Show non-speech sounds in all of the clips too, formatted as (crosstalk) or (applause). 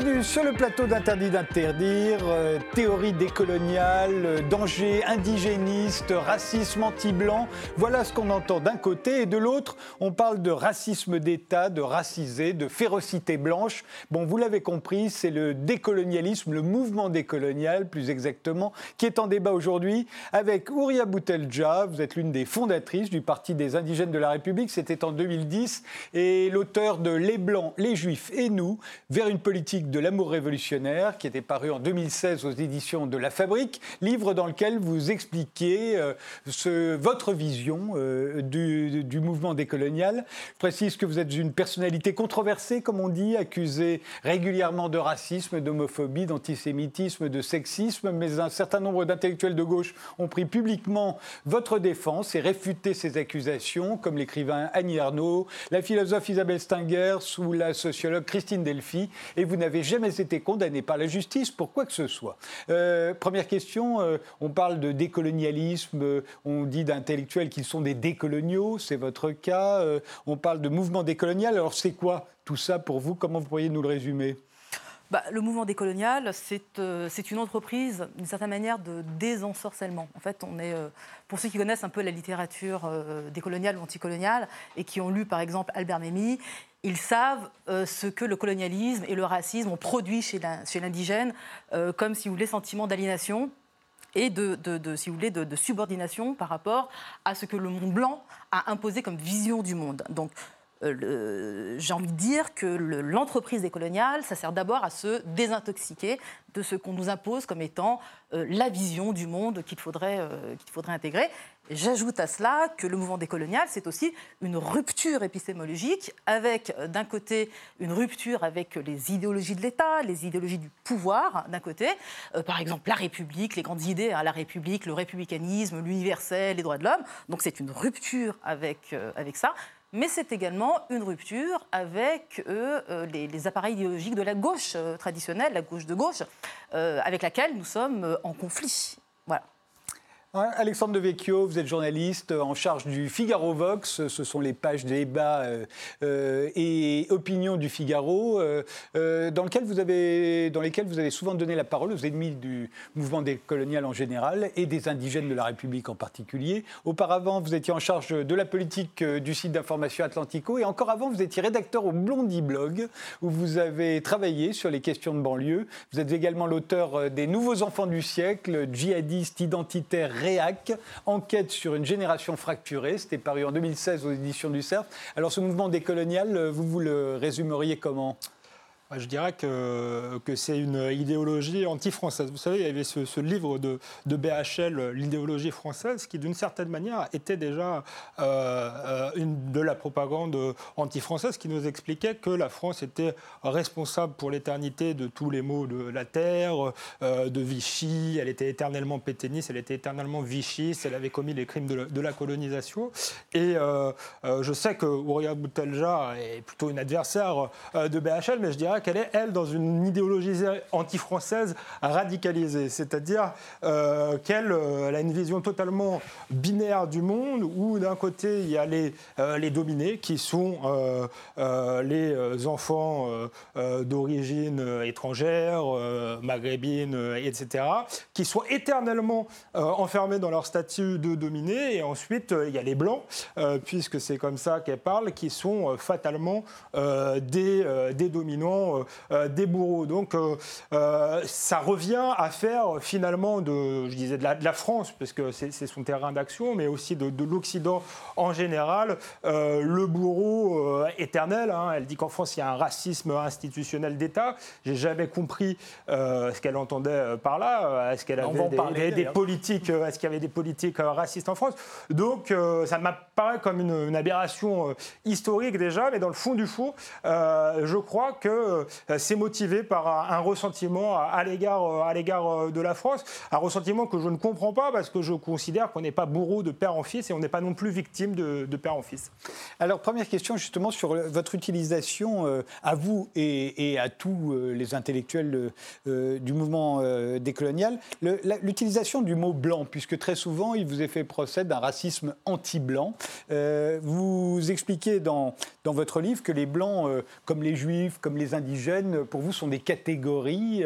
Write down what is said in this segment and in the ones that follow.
Bienvenue sur le plateau d'Interdit d'interdire, euh, théorie décoloniale, euh, danger indigéniste, racisme anti-blanc. Voilà ce qu'on entend d'un côté et de l'autre, on parle de racisme d'État, de racisé, de férocité blanche. Bon, vous l'avez compris, c'est le décolonialisme, le mouvement décolonial plus exactement, qui est en débat aujourd'hui avec Ouria Boutelja. Vous êtes l'une des fondatrices du Parti des indigènes de la République, c'était en 2010, et l'auteur de Les Blancs, les Juifs et nous, vers une politique de l'amour révolutionnaire, qui était paru en 2016 aux éditions de La Fabrique, livre dans lequel vous expliquez euh, votre vision euh, du, mouvement décolonial. Je précise que vous êtes une personnalité controversée, comme on dit, accusée régulièrement de racisme, d'homophobie, d'antisémitisme, de sexisme, mais un certain nombre d'intellectuels de gauche ont pris publiquement votre défense et réfuté ces accusations, comme l'écrivain Annie Arnaud, la philosophe Isabelle Stenger ou la sociologue Christine Delphi. Et vous n'avez jamais été condamné par la justice pour quoi que ce soit. Euh, première question, euh, on parle de décolonialisme, euh, on dit d'intellectuels qu'ils sont des décoloniaux, c'est votre cas. on parle de mouvement décolonial. Alors c'est quoi tout ça pour vous? Comment vous pourriez nous le résumer? Bah, le mouvement décolonial, c'est une entreprise, d'une certaine manière, de désensorcellement. En fait, on est, pour ceux qui connaissent un peu la littérature décoloniale ou anticoloniale et qui ont lu, par exemple, Albert Memmi, ils savent euh, ce que le colonialisme et le racisme ont produit chez l'indigène, euh, comme, si vous voulez, sentiment d'aliénation et de, si vous voulez, de, subordination par rapport à ce que le monde blanc a imposé comme vision du monde. Donc, euh, j'ai envie de dire que l'entreprise décoloniale, ça sert d'abord à se désintoxiquer de ce qu'on nous impose comme étant la vision du monde qu'il faudrait, qu'il faudrait intégrer. J'ajoute à cela que le mouvement décolonial, c'est aussi une rupture épistémologique, avec euh, d'un côté une rupture avec les idéologies de l'État, les idéologies du pouvoir, d'un côté, euh, par exemple la République, les grandes idées, hein, la République, le républicanisme, l'universel, les droits de l'homme. Donc c'est une rupture avec, euh, avec ça. Mais c'est également une rupture avec les, les, appareils idéologiques de la gauche traditionnelle, la gauche de gauche, avec laquelle nous sommes en conflit. Voilà. Alexandre de Vecchio, vous êtes journaliste en charge du Figaro Vox. Ce sont les pages débat euh, euh, et opinions du Figaro, euh, dans, vous avez, lesquelles vous avez souvent donné la parole aux ennemis du mouvement décolonial en général et des indigènes de la République en particulier. Auparavant, vous étiez en charge de la politique du site d'information Atlantico et encore avant, vous étiez rédacteur au Blondie Blog où vous avez travaillé sur les questions de banlieue. Vous êtes également l'auteur des Nouveaux enfants du siècle, djihadistes identitaires Réac, enquête sur une génération fracturée. C'était paru en 2016 aux éditions du CERF. Alors ce mouvement décolonial, vous vous le résumeriez comment? Je dirais que, c'est une idéologie anti-française. Vous savez, il y avait ce, livre de, de BHL, L'idéologie française, qui d'une certaine manière était déjà euh, euh, une, de la propagande anti-française, qui nous expliquait que la France était responsable pour l'éternité de tous les maux de la terre, euh, de Vichy, elle était éternellement pétainiste, elle était éternellement vichiste, elle avait commis les crimes de, la colonisation. Et je sais que Ouria Boutelja est plutôt une adversaire de BHL, mais je dirais qu'elle est, elle, dans une idéologie anti-française radicalisée. C'est-à-dire euh, qu'elle euh, a une vision totalement binaire du monde, où d'un côté, il y a les, euh, les dominés, qui sont les enfants d'origine étrangère, maghrébine, etc., qui sont éternellement enfermés dans leur statut de dominé. Et ensuite, il y a les blancs, puisque c'est comme ça qu'elle parle, qui sont fatalement des, des dominants euh, euh, des bourreaux. Donc euh, ça revient à faire finalement de, je disais, de la, France, parce que c'est son terrain d'action, mais aussi de, l'Occident en général, le bourreau éternel. Hein. Elle dit qu'en France, il y a un racisme institutionnel d'État. J'ai jamais compris ce qu'elle entendait par là. Est-ce qu'elle avait des, politiques, est-ce qu'il y avait des politiques racistes en France? Donc ça m'apparaît comme une, une, aberration historique déjà, mais dans le fond du fond, je crois que euh, c'est motivé par un, ressentiment à, l'égard euh, à l'égard euh, de la France, un ressentiment que je ne comprends pas parce que je considère qu'on n'est pas bourreau de père en fils et on n'est pas non plus victime de, père en fils. Alors première question justement sur votre utilisation à vous et, à tous les intellectuels du mouvement décolonial, l'utilisation du mot blanc, puisque très souvent il vous est fait procès d'un racisme anti-blanc. vous expliquez dans, dans votre livre que les blancs, comme les juifs, comme les indigènes, pour vous, sont des catégories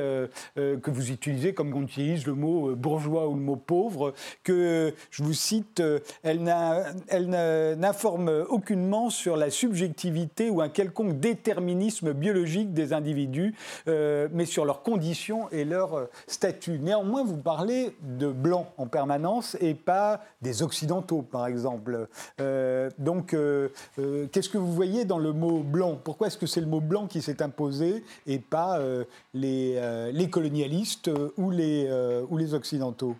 que vous utilisez comme on utilise le mot bourgeois ou le mot pauvre, que, je vous cite, elle n'informe aucunement sur la subjectivité ou un quelconque déterminisme biologique des individus, mais sur leurs conditions et leur statut. Néanmoins, vous parlez de blancs en permanence et pas des occidentaux, par exemple. Euh, donc, euh, euh, qu'est-ce que vous voyez dans le mot blanc? Pourquoi est-ce que c'est le mot blanc qui s'est imposé et pas les, les, colonialistes les, ou les occidentaux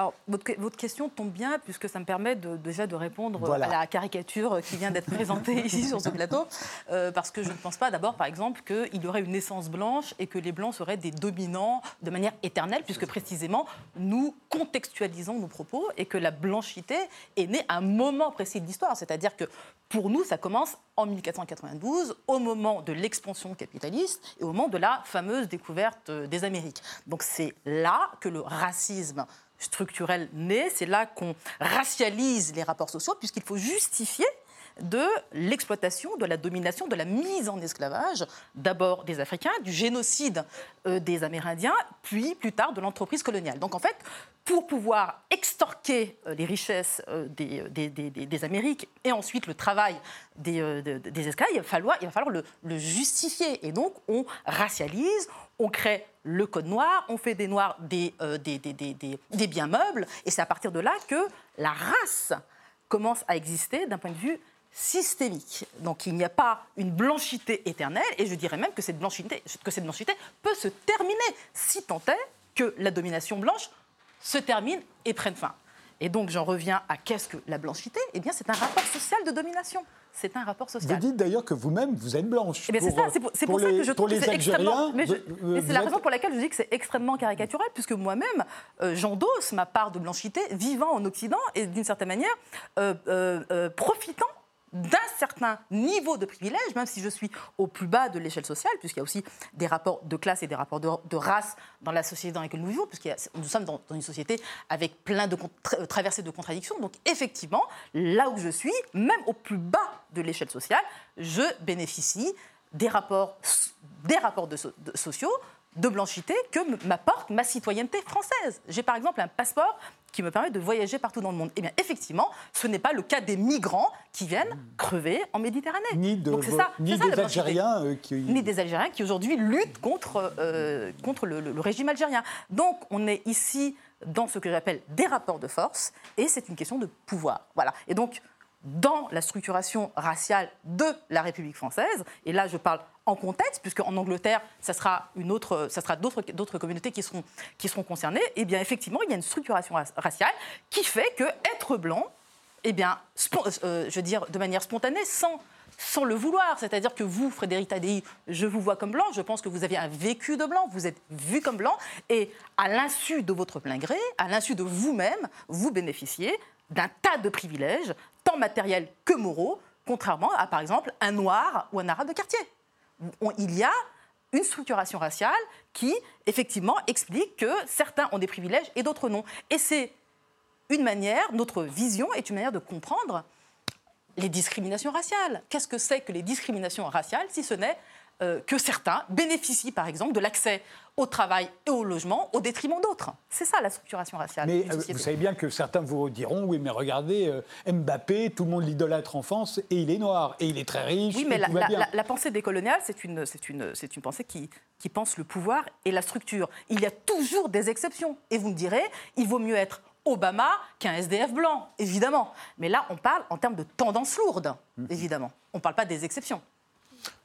alors, votre, question tombe bien, puisque ça me permet déjà de répondre à la caricature qui vient d'être présentée (laughs) ici sur ce plateau, euh, parce que je ne pense pas d'abord, par exemple, qu'il y aurait une naissance blanche et que les blancs seraient des dominants de manière éternelle, puisque précisément, nous contextualisons nos propos et que la blanchité est née à un moment précis de l'histoire. C'est-à-dire que pour nous, ça commence en 1492, au moment de l'expansion capitaliste et au moment de la fameuse découverte des Amériques. Donc c'est là que le racisme structurel naît, c'est là qu'on racialise les rapports sociaux, puisqu'il faut justifier de l'exploitation, de la domination, de la mise en esclavage, d'abord des Africains, du génocide euh, des Amérindiens, puis plus tard de l'entreprise coloniale. Donc en fait, pour pouvoir extorquer euh, les richesses euh, des, Amériques et ensuite le travail des, esclaves, il va falloir, le, justifier. Et donc on racialise, on crée le code noir, on fait des noirs des biens meubles, et c'est à partir de là que la race commence à exister d'un point de vue systémique. Donc il n'y a pas une blanchité éternelle, et je dirais même que cette blanchité, que cette blanchité peut se terminer si tant est que la domination blanche se termine et prenne fin. Et donc j'en reviens à qu'est-ce que la blanchité? Eh bien c'est un rapport social de domination. C'est un rapport social. Vous dites d'ailleurs que vous-même, vous êtes blanche. Eh c'est ça, c'est pour, ça que je trouve que c'est extrêmement... Mais, c'est la raison pour laquelle je dis que c'est extrêmement caricatural, puisque moi-même, euh, j'endosse ma part de blanchité, vivant en Occident et d'une certaine manière, euh, euh, profitant d'un certain niveau de privilège, même si je suis au plus bas de l'échelle sociale, puisqu'il y a aussi des rapports de classe et des rapports de, race dans la société dans laquelle nous vivons, puisque nous sommes dans, une société avec plein de traversées de contradictions. Donc effectivement, là où je suis, même au plus bas de l'échelle sociale, je bénéficie des rapports, des rapports sociaux de blanchité que m'apporte ma citoyenneté française. J'ai par exemple un passeport qui me permet de voyager partout dans le monde. Eh bien, effectivement, ce n'est pas le cas des migrants qui viennent crever en Méditerranée. Ni, de, ni des Algériens euh, qui... Ni des Algériens qui aujourd'hui luttent contre, euh, contre le, régime algérien. Donc, on est ici dans ce que j'appelle des rapports de force, et c'est une question de pouvoir. Voilà. Et donc, dans la structuration raciale de la République française, et là je parle en contexte, puisque en Angleterre, ça sera, une autre, ça sera d'autres, d'autres communautés qui seront, qui seront concernées, et eh bien effectivement, il y a une structuration raciale qui fait que être blanc, eh bien, euh, je veux dire, de manière spontanée, sans, sans le vouloir. C'est-à-dire que vous, Frédéric Tadei, je vous vois comme blanc, je pense que vous avez un vécu de blanc, vous êtes vu comme blanc, et à l'insu de votre plein gré, à l'insu de vous-même, vous bénéficiez d'un tas de privilèges, tant matériels que moraux, contrairement à, par exemple, un noir ou un arabe de quartier. Il y a une structuration raciale qui, effectivement, explique que certains ont des privilèges et d'autres non. Et c'est une manière, notre vision est une manière de comprendre les discriminations raciales. Qu'est-ce que c'est que les discriminations raciales si ce n'est euh, que certains bénéficient, par exemple, de l'accès au travail et au logement au détriment d'autres. C'est ça la structuration raciale. Mais euh, vous savez bien que certains vous diront oui, mais regardez, euh, Mbappé, tout le monde l'idolâtre en France et il est noir et il est très riche. Oui, mais la, pensée décoloniale, c'est une, une, une pensée qui, qui pense le pouvoir et la structure. Il y a toujours des exceptions. Et vous me direz, il vaut mieux être Obama qu'un SDF blanc, évidemment. Mais là, on parle en termes de tendance lourde, mmh. évidemment. On ne parle pas des exceptions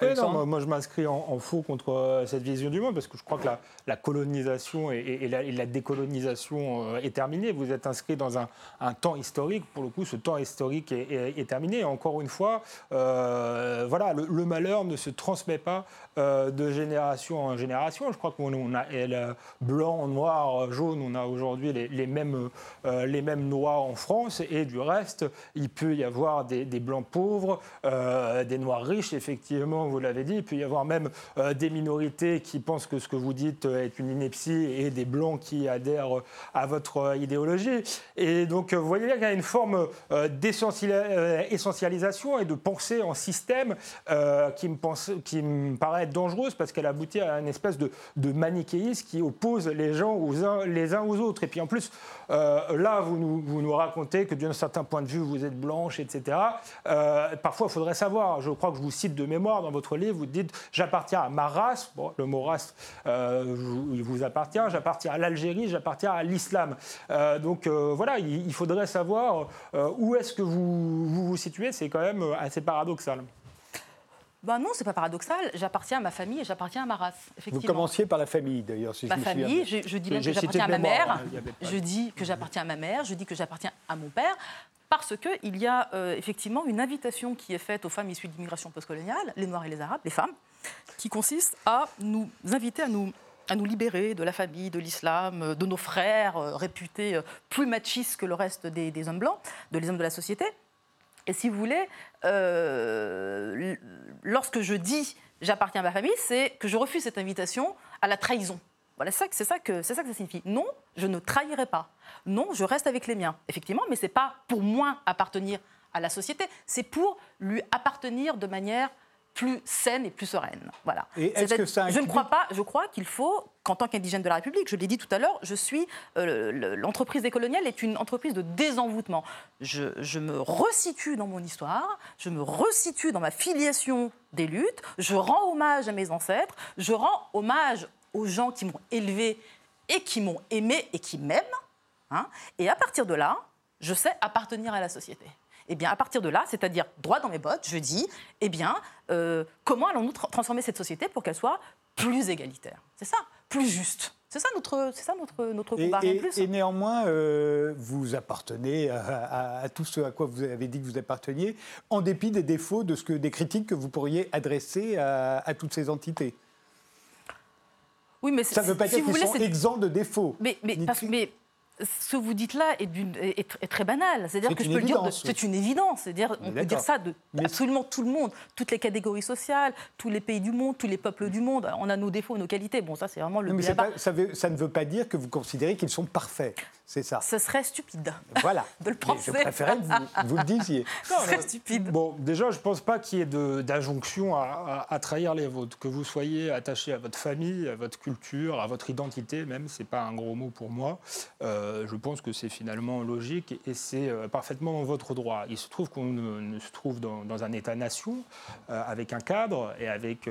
moi, je m'inscris en, faux contre euh, cette vision du monde parce que je crois que la, colonisation et, la, décolonisation euh, est terminée. Vous êtes inscrit dans un, temps historique. Pour le coup, ce temps historique est, terminé. Et encore une fois, euh, voilà, le, malheur ne se transmet pas de génération en génération. Je crois qu'on a blanc, noir, jaune. On a aujourd'hui les, mêmes, les mêmes noirs en France. Et du reste, il peut y avoir des, des blancs pauvres, des noirs riches, effectivement vous l'avez dit, il peut y avoir même des minorités qui pensent que ce que vous dites est une ineptie et des blancs qui adhèrent à votre idéologie. Et donc, vous voyez bien qu'il y a une forme d'essentialisation et de pensée en système qui, me pense, qui paraît dangereuse parce qu'elle aboutit à une espèce de, manichéisme qui oppose les gens les uns aux autres. Et puis en plus, là, vous nous, racontez que d'un certain point de vue, vous êtes blanche, etc. Euh, parfois, il faudrait savoir. Je crois que je vous cite de mémoire dans votre livre. Vous dites J'appartiens à ma race. Bon, le mot race, euh, il vous appartient. J'appartiens à l'Algérie. J'appartiens à l'islam. Euh, donc voilà, il, faudrait savoir où est-ce que vous, vous vous situez. C'est quand même assez paradoxal. Ben non, c'est pas paradoxal. J'appartiens à ma famille et j'appartiens à ma race. Vous commenciez par la famille, d'ailleurs. Si ma famille, je, dis même que j'appartiens à ma mère. Hein, je dis que j'appartiens à ma mère. Je dis que j'appartiens à mon père. Parce qu'il y a euh, effectivement une invitation qui est faite aux femmes issues d'immigration postcoloniale, les Noirs et les Arabes, les femmes, qui consiste à nous inviter à nous libérer de la famille, de l'islam, de nos frères euh, réputés euh, plus machistes que le reste des, des hommes blancs, de les hommes de la société. Et si vous voulez, euh, lorsque je dis j'appartiens à ma famille, c'est que je refuse cette invitation à la trahison. Voilà, c'est ça, ça, que, ça que ça signifie. Non, je ne trahirai pas. Non, je reste avec les miens. Effectivement, mais ce n'est pas pour moi appartenir à la société, c'est pour lui appartenir de manière plus saine et plus sereine. Voilà. Et est-ce que ça Je ne crois pas. Je crois qu'il faut qu'en tant qu'indigène de la République, je l'ai dit tout à l'heure, je suis euh, l'entreprise décoloniale est une entreprise de désenvoûtement. Je, je, me resitue dans mon histoire, je me resitue dans ma filiation des luttes, je rends hommage à mes ancêtres, je rends hommage aux gens qui m'ont élevé et qui m'ont aimé et qui m'aiment. Hein, et à partir de là, je sais appartenir à la société. Eh bien, à partir de là, c'est-à-dire droit dans mes bottes, je dis, eh bien, euh, comment allons-nous transformer cette société pour qu'elle soit plus égalitaire? C'est ça, plus juste. C'est ça notre, c'est ça notre, notre combat. Et, et, néanmoins, euh, vous appartenez à, tout ce à quoi vous avez dit que vous apparteniez, en dépit des défauts, de ce que, des critiques que vous pourriez adresser à, toutes ces entités. Oui, mais ça ne veut pas dire qu'ils sont exempts de défauts. Mais, mais, mais ce que vous dites là est, très banal. C'est-à-dire que je peux le dire, c'est une évidence. C'est-à-dire, on, peut dire ça de absolument tout le monde, toutes les catégories sociales, tous les pays du monde, tous les peuples du monde. On a nos défauts, nos qualités. Bon, ça, c'est vraiment le. mais ça, ça, ne veut pas dire que vous considérez qu'ils sont parfaits. C'est ça. Ce serait stupide. Voilà. (laughs) de le penser. je préférais que vous, le disiez. (laughs) Ce serait stupide. Bon, déjà, je ne pense pas qu'il y ait d'injonction à, à, trahir les vôtres. Que vous soyez attaché à votre famille, à votre culture, à votre identité, même, c'est pas un gros mot pour moi. Euh, je pense que c'est finalement logique et c'est euh, parfaitement votre droit. Il se trouve qu'on se trouve dans, un État-nation euh, avec un cadre et avec,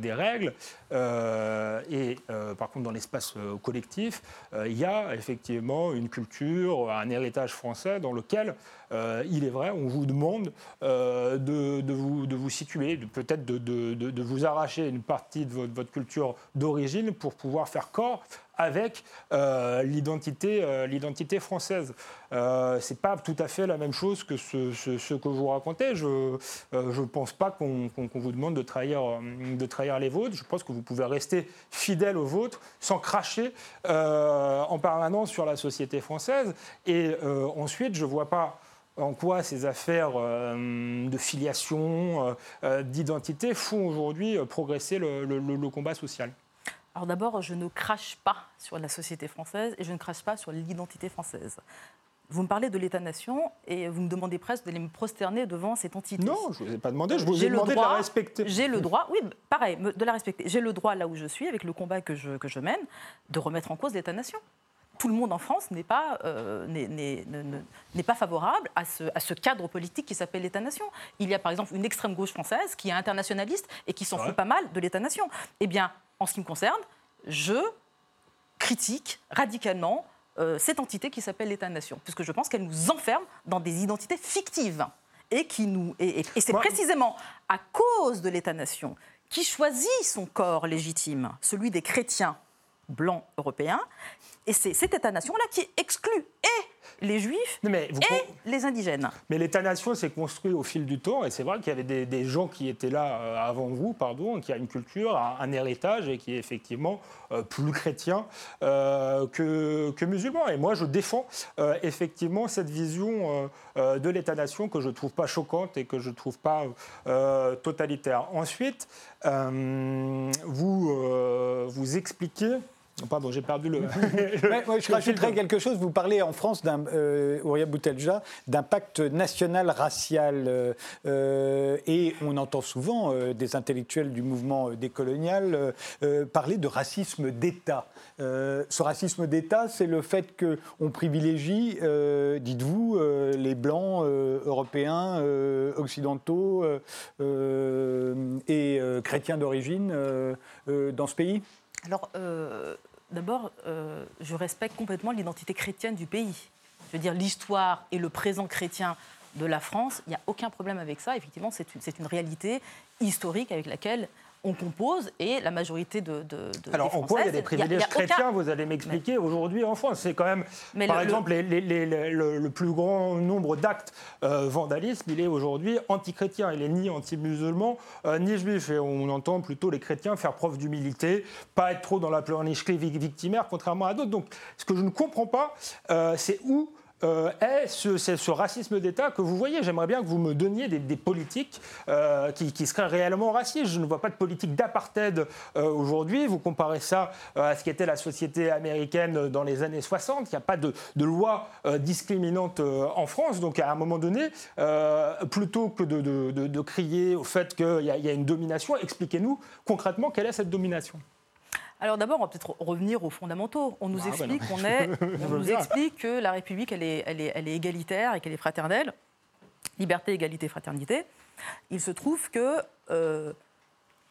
des règles. et par contre, dans l'espace collectif, il y a effectivement une culture, un héritage français dans lequel, euh, il est vrai, on vous demande euh, de, vous, de vous situer, peut-être de, vous arracher une partie de votre culture d'origine pour pouvoir faire corps avec euh, l'identité, l'identité française. Euh, c'est pas tout à fait la même chose que ce, ce, que vous racontez. Je ne pense pas qu'on vous demande de trahir, les vôtres. Je pense que vous pouvez rester fidèle aux vôtres sans cracher en permanence sur la société française. Et ensuite, je ne vois pas en quoi ces affaires euh, de filiation, euh, euh, d'identité font aujourd'hui progresser le, combat social Alors d'abord, je ne crache pas sur la société française et je ne crache pas sur l'identité française. Vous me parlez de l'État-nation et vous me demandez presque d'aller me prosterner devant cette entité. Non, je ne vous ai pas demandé, je vous ai demandé de la respecter. J'ai le droit, oui, pareil, de la respecter. J'ai le droit, là où je suis, avec le combat que je, que je mène, de remettre en cause l'État-nation tout le monde en France n'est pas, euh, n'est pas favorable à ce, à ce, cadre politique qui s'appelle l'État-nation. Il y a par exemple une extrême gauche française qui est internationaliste et qui s'en fout pas mal de l'État-nation. Eh bien, en ce qui me concerne, je critique radicalement euh, cette entité qui s'appelle l'État-nation, puisque je pense qu'elle nous enferme dans des identités fictives. Et, qui nous, et, et c'est précisément à cause de l'État-nation qui choisit son corps légitime, celui des chrétiens blancs européens, et c'est cet État-nation-là qui exclut et les juifs et les indigènes. Mais l'État-nation s'est construit au fil du temps, et c'est vrai qu'il y avait des, gens qui étaient là euh, avant vous, pardon, qui a une culture, un, héritage, et qui est effectivement euh, plus chrétien euh, que, que, musulman. Et moi, je défends effectivement cette vision de l'État-nation que je ne trouve pas choquante et que je ne trouve pas totalitaire. Ensuite, vous, vous expliquez Pardon, j'ai perdu le. (laughs) je rajouterais quelque chose. Vous parlez en France, d'un, euh, Boutelja, d'un pacte national racial. Euh, euh, et on entend souvent euh, des intellectuels du mouvement décolonial parler de racisme d'État. ce racisme d'État, c'est le fait qu'on privilégie, dites-vous, les blancs européens, occidentaux et chrétiens d'origine dans ce pays? Alors, euh, d'abord, euh, je respecte complètement l'identité chrétienne du pays. Je veux dire, l'histoire et le présent chrétien de la France, il n'y a aucun problème avec ça. Effectivement, c'est une, une, réalité historique avec laquelle on compose et la majorité de. de, Alors, en quoi il y a des privilèges chrétiens Vous allez m'expliquer aujourd'hui en France. C'est quand même, par exemple, le, plus grand nombre d'actes euh, vandalisme, il est aujourd'hui anti-chrétien. Il est ni anti-musulman, euh, ni juif. Et on entend plutôt les chrétiens faire preuve d'humilité, pas être trop dans la pleurnicherie victimaire, contrairement à d'autres. Donc, ce que je ne comprends pas, euh, c'est où euh, est ce, ce racisme d'État que vous voyez. J'aimerais bien que vous me donniez des, politiques euh, qui, seraient réellement racistes. Je ne vois pas de politique d'apartheid euh, aujourd'hui. Vous comparez ça à ce qu'était la société américaine dans les années 60. Il n'y a pas de, loi discriminante en France. Donc à un moment donné, plutôt que de, crier au fait qu'il y, y a une domination, expliquez-nous concrètement quelle est cette domination. Alors d'abord, on va peut-être revenir aux fondamentaux. On nous, ah, explique, (laughs) est, nous explique que la République, elle est, elle est, elle est égalitaire et qu'elle est fraternelle. Liberté, égalité, fraternité. Il se trouve que euh,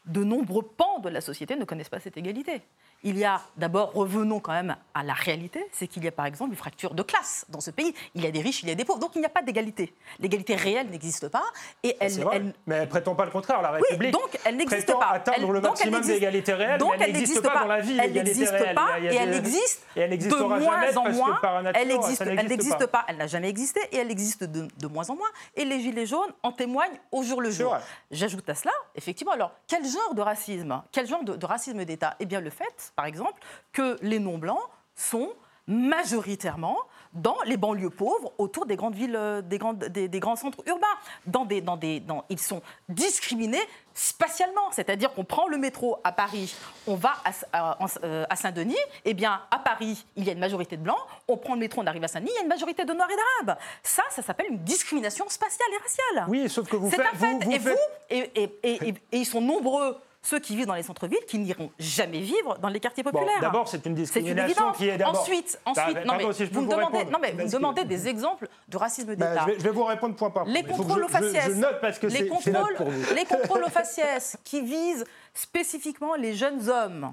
de nombreux pans de la société ne connaissent pas cette égalité il y a d'abord, revenons quand même à la réalité, c'est qu'il y a par exemple une fracture de classe dans ce pays. Il y a des riches, il y a des pauvres, donc il n'y a pas d'égalité. L'égalité réelle n'existe pas. Et elle, elle, Mais elle prétend pas le contraire. La République donc elle n'existe pas. atteindre le maximum d'égalité réelle, donc elle n'existe pas, dans la vie. Elle n'existe pas et elle existe de moins en moins. Elle n'existe pas. Elle n'a jamais existé et elle existe de moins en moins. Et les Gilets jaunes en témoignent au jour le jour. J'ajoute à cela, effectivement, alors quel genre de racisme Quel genre de racisme d'État? Eh bien le fait par exemple, que les non-blancs sont majoritairement dans les banlieues pauvres, autour des grandes villes, euh, des, grandes, des, grands centres urbains. Dans des, dans des, dans, ils sont discriminés spatialement, c'est-à-dire qu'on prend le métro à Paris, on va à, euh, à, Saint-Denis, eh bien à Paris, il y a une majorité de blancs, on prend le métro, on arrive à Saint-Denis, il y a une majorité de noirs et d'arabes. Ça, ça s'appelle une discrimination spatiale et raciale. Oui, sauf que vous faites... C'est un fait. et vous, et, et, et ils sont nombreux ceux qui vivent dans les centres-villes qui n'iront jamais vivre dans les quartiers populaires. d'abord, c'est une discrimination qui est d'abord. Ensuite, ensuite non, mais vous, me demandez, non, mais vous demandez des exemples de racisme bah, d'État. je, vais, vous répondre point par point. Les contrôles aux faciès. Je, note parce que les contrôles, les contrôles aux (laughs) faciès qui visent spécifiquement les jeunes hommes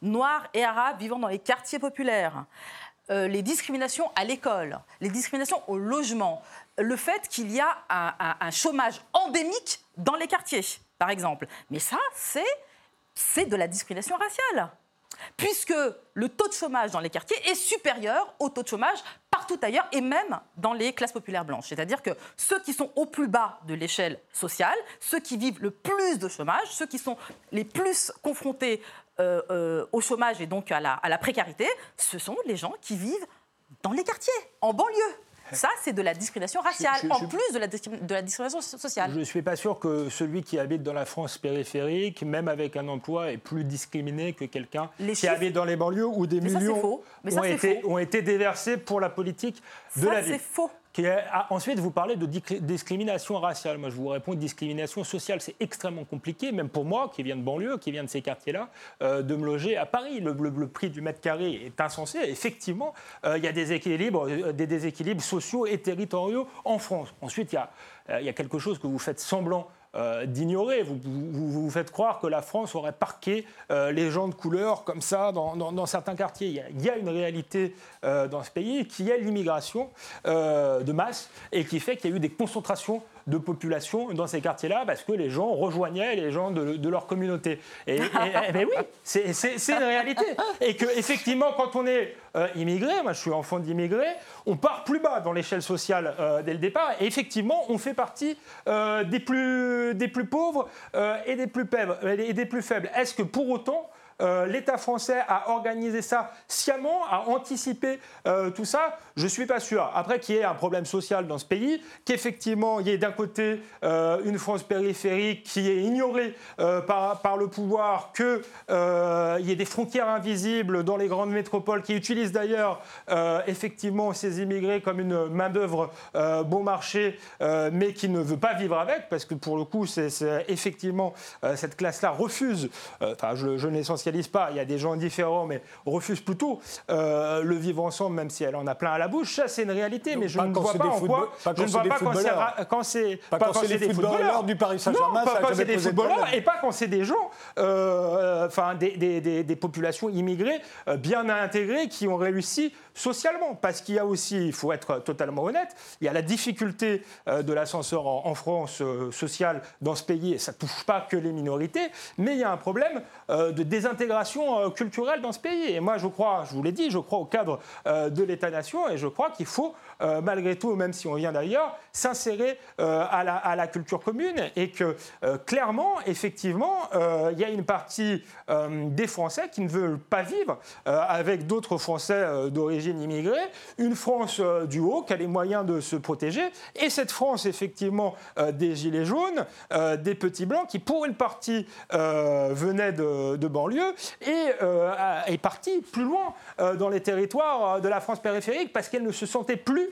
noirs et arabes vivant dans les quartiers populaires. Euh, les discriminations à l'école, les discriminations au logement, le fait qu'il y a un chômage endémique dans les quartiers par exemple. Mais ça, c'est, de la discrimination raciale. Puisque le taux de chômage dans les quartiers est supérieur au taux de chômage partout ailleurs et même dans les classes populaires blanches. C'est-à-dire que ceux qui sont au plus bas de l'échelle sociale, ceux qui vivent le plus de chômage, ceux qui sont les plus confrontés euh, euh, au chômage et donc à la précarité, ce sont les gens qui vivent dans les quartiers, en banlieue. Ça, c'est de la discrimination raciale, en plus de la, de la, discrimination sociale. Je ne suis pas sûr que celui qui habite dans la France périphérique, même avec un emploi, est plus discriminé que quelqu'un qui habite dans les banlieues où des millions ont, été, ont, été, déversés pour la politique de ça, la ville. c'est faux. Ensuite, vous parlez de discrimination raciale. Moi, je vous réponds discrimination sociale. C'est extrêmement compliqué, même pour moi, qui viens de banlieue, qui viens de ces quartiers-là, euh, de me loger à Paris. Le, prix du mètre carré est insensé. Effectivement, euh, il y a euh, des déséquilibres sociaux et territoriaux en France. Ensuite, il y a, quelque chose que vous faites semblant euh, d'ignorer. Vous, vous, faites croire que la France aurait parqué euh, les gens de couleur comme ça dans, certains quartiers. Il y, a, une réalité euh, dans ce pays qui est l'immigration de masse et qui fait qu'il y a eu des concentrations de population dans ces quartiers-là parce que les gens rejoignaient les gens de, leur communauté. Et, ben oui, c'est une réalité. Et que effectivement, quand on est immigrés. Moi, je suis enfant d'immigrés. On part plus bas dans l'échelle sociale dès le départ. Et effectivement, on fait partie des, plus, des plus pauvres et des plus, et des plus faibles. Est-ce que pour autant, euh, l'État français a organisé ça sciemment, a anticipé euh, tout ça Je ne suis pas sûr. Après qu'il y ait un problème social dans ce pays, qu'effectivement il y ait d'un côté euh, une France périphérique qui est ignorée par, par, le pouvoir, qu'il y ait des frontières invisibles dans les grandes métropoles qui utilisent d'ailleurs effectivement ces immigrés comme une main-d'œuvre bon marché, mais qui ne veut pas vivre avec, parce que pour le coup, c'est effectivement cette classe-là refuse, enfin je, je pas, il y a des gens différents, mais refusent plutôt euh, le vivre ensemble, même si elle en a plein à la bouche. Ça, c'est une réalité, mais je ne vois pas en quoi. Je ne vois pas quand c'est pas quand c'est des footballeurs du Paris Saint-Germain. pas quand c'est des footballeurs et pas quand c'est des gens, euh, enfin des, populations immigrées euh, bien intégrées qui ont réussi socialement, parce qu'il y a aussi, il faut être totalement honnête, il y a la difficulté de l'ascenseur en, France social dans ce pays, et ça ne touche pas que les minorités, mais il y a un problème de désintégration intégration euh, culturelle dans ce pays. Et moi, je crois, je vous l'ai dit, je crois au cadre euh, de l'État-nation et je crois qu'il faut, euh, malgré tout, même si on vient d'ailleurs, s'insérer à la, à, la, culture commune et que clairement, effectivement, il y a une partie des Français qui ne veulent pas vivre avec d'autres Français d'origine immigrée, une France du haut qui a les moyens de se protéger et cette France, effectivement, des Gilets jaunes, des petits blancs qui, pour une partie, venaient de, banlieue et euh, est partie plus loin euh, dans les territoires euh, de la France périphérique parce qu'elle ne se sentait plus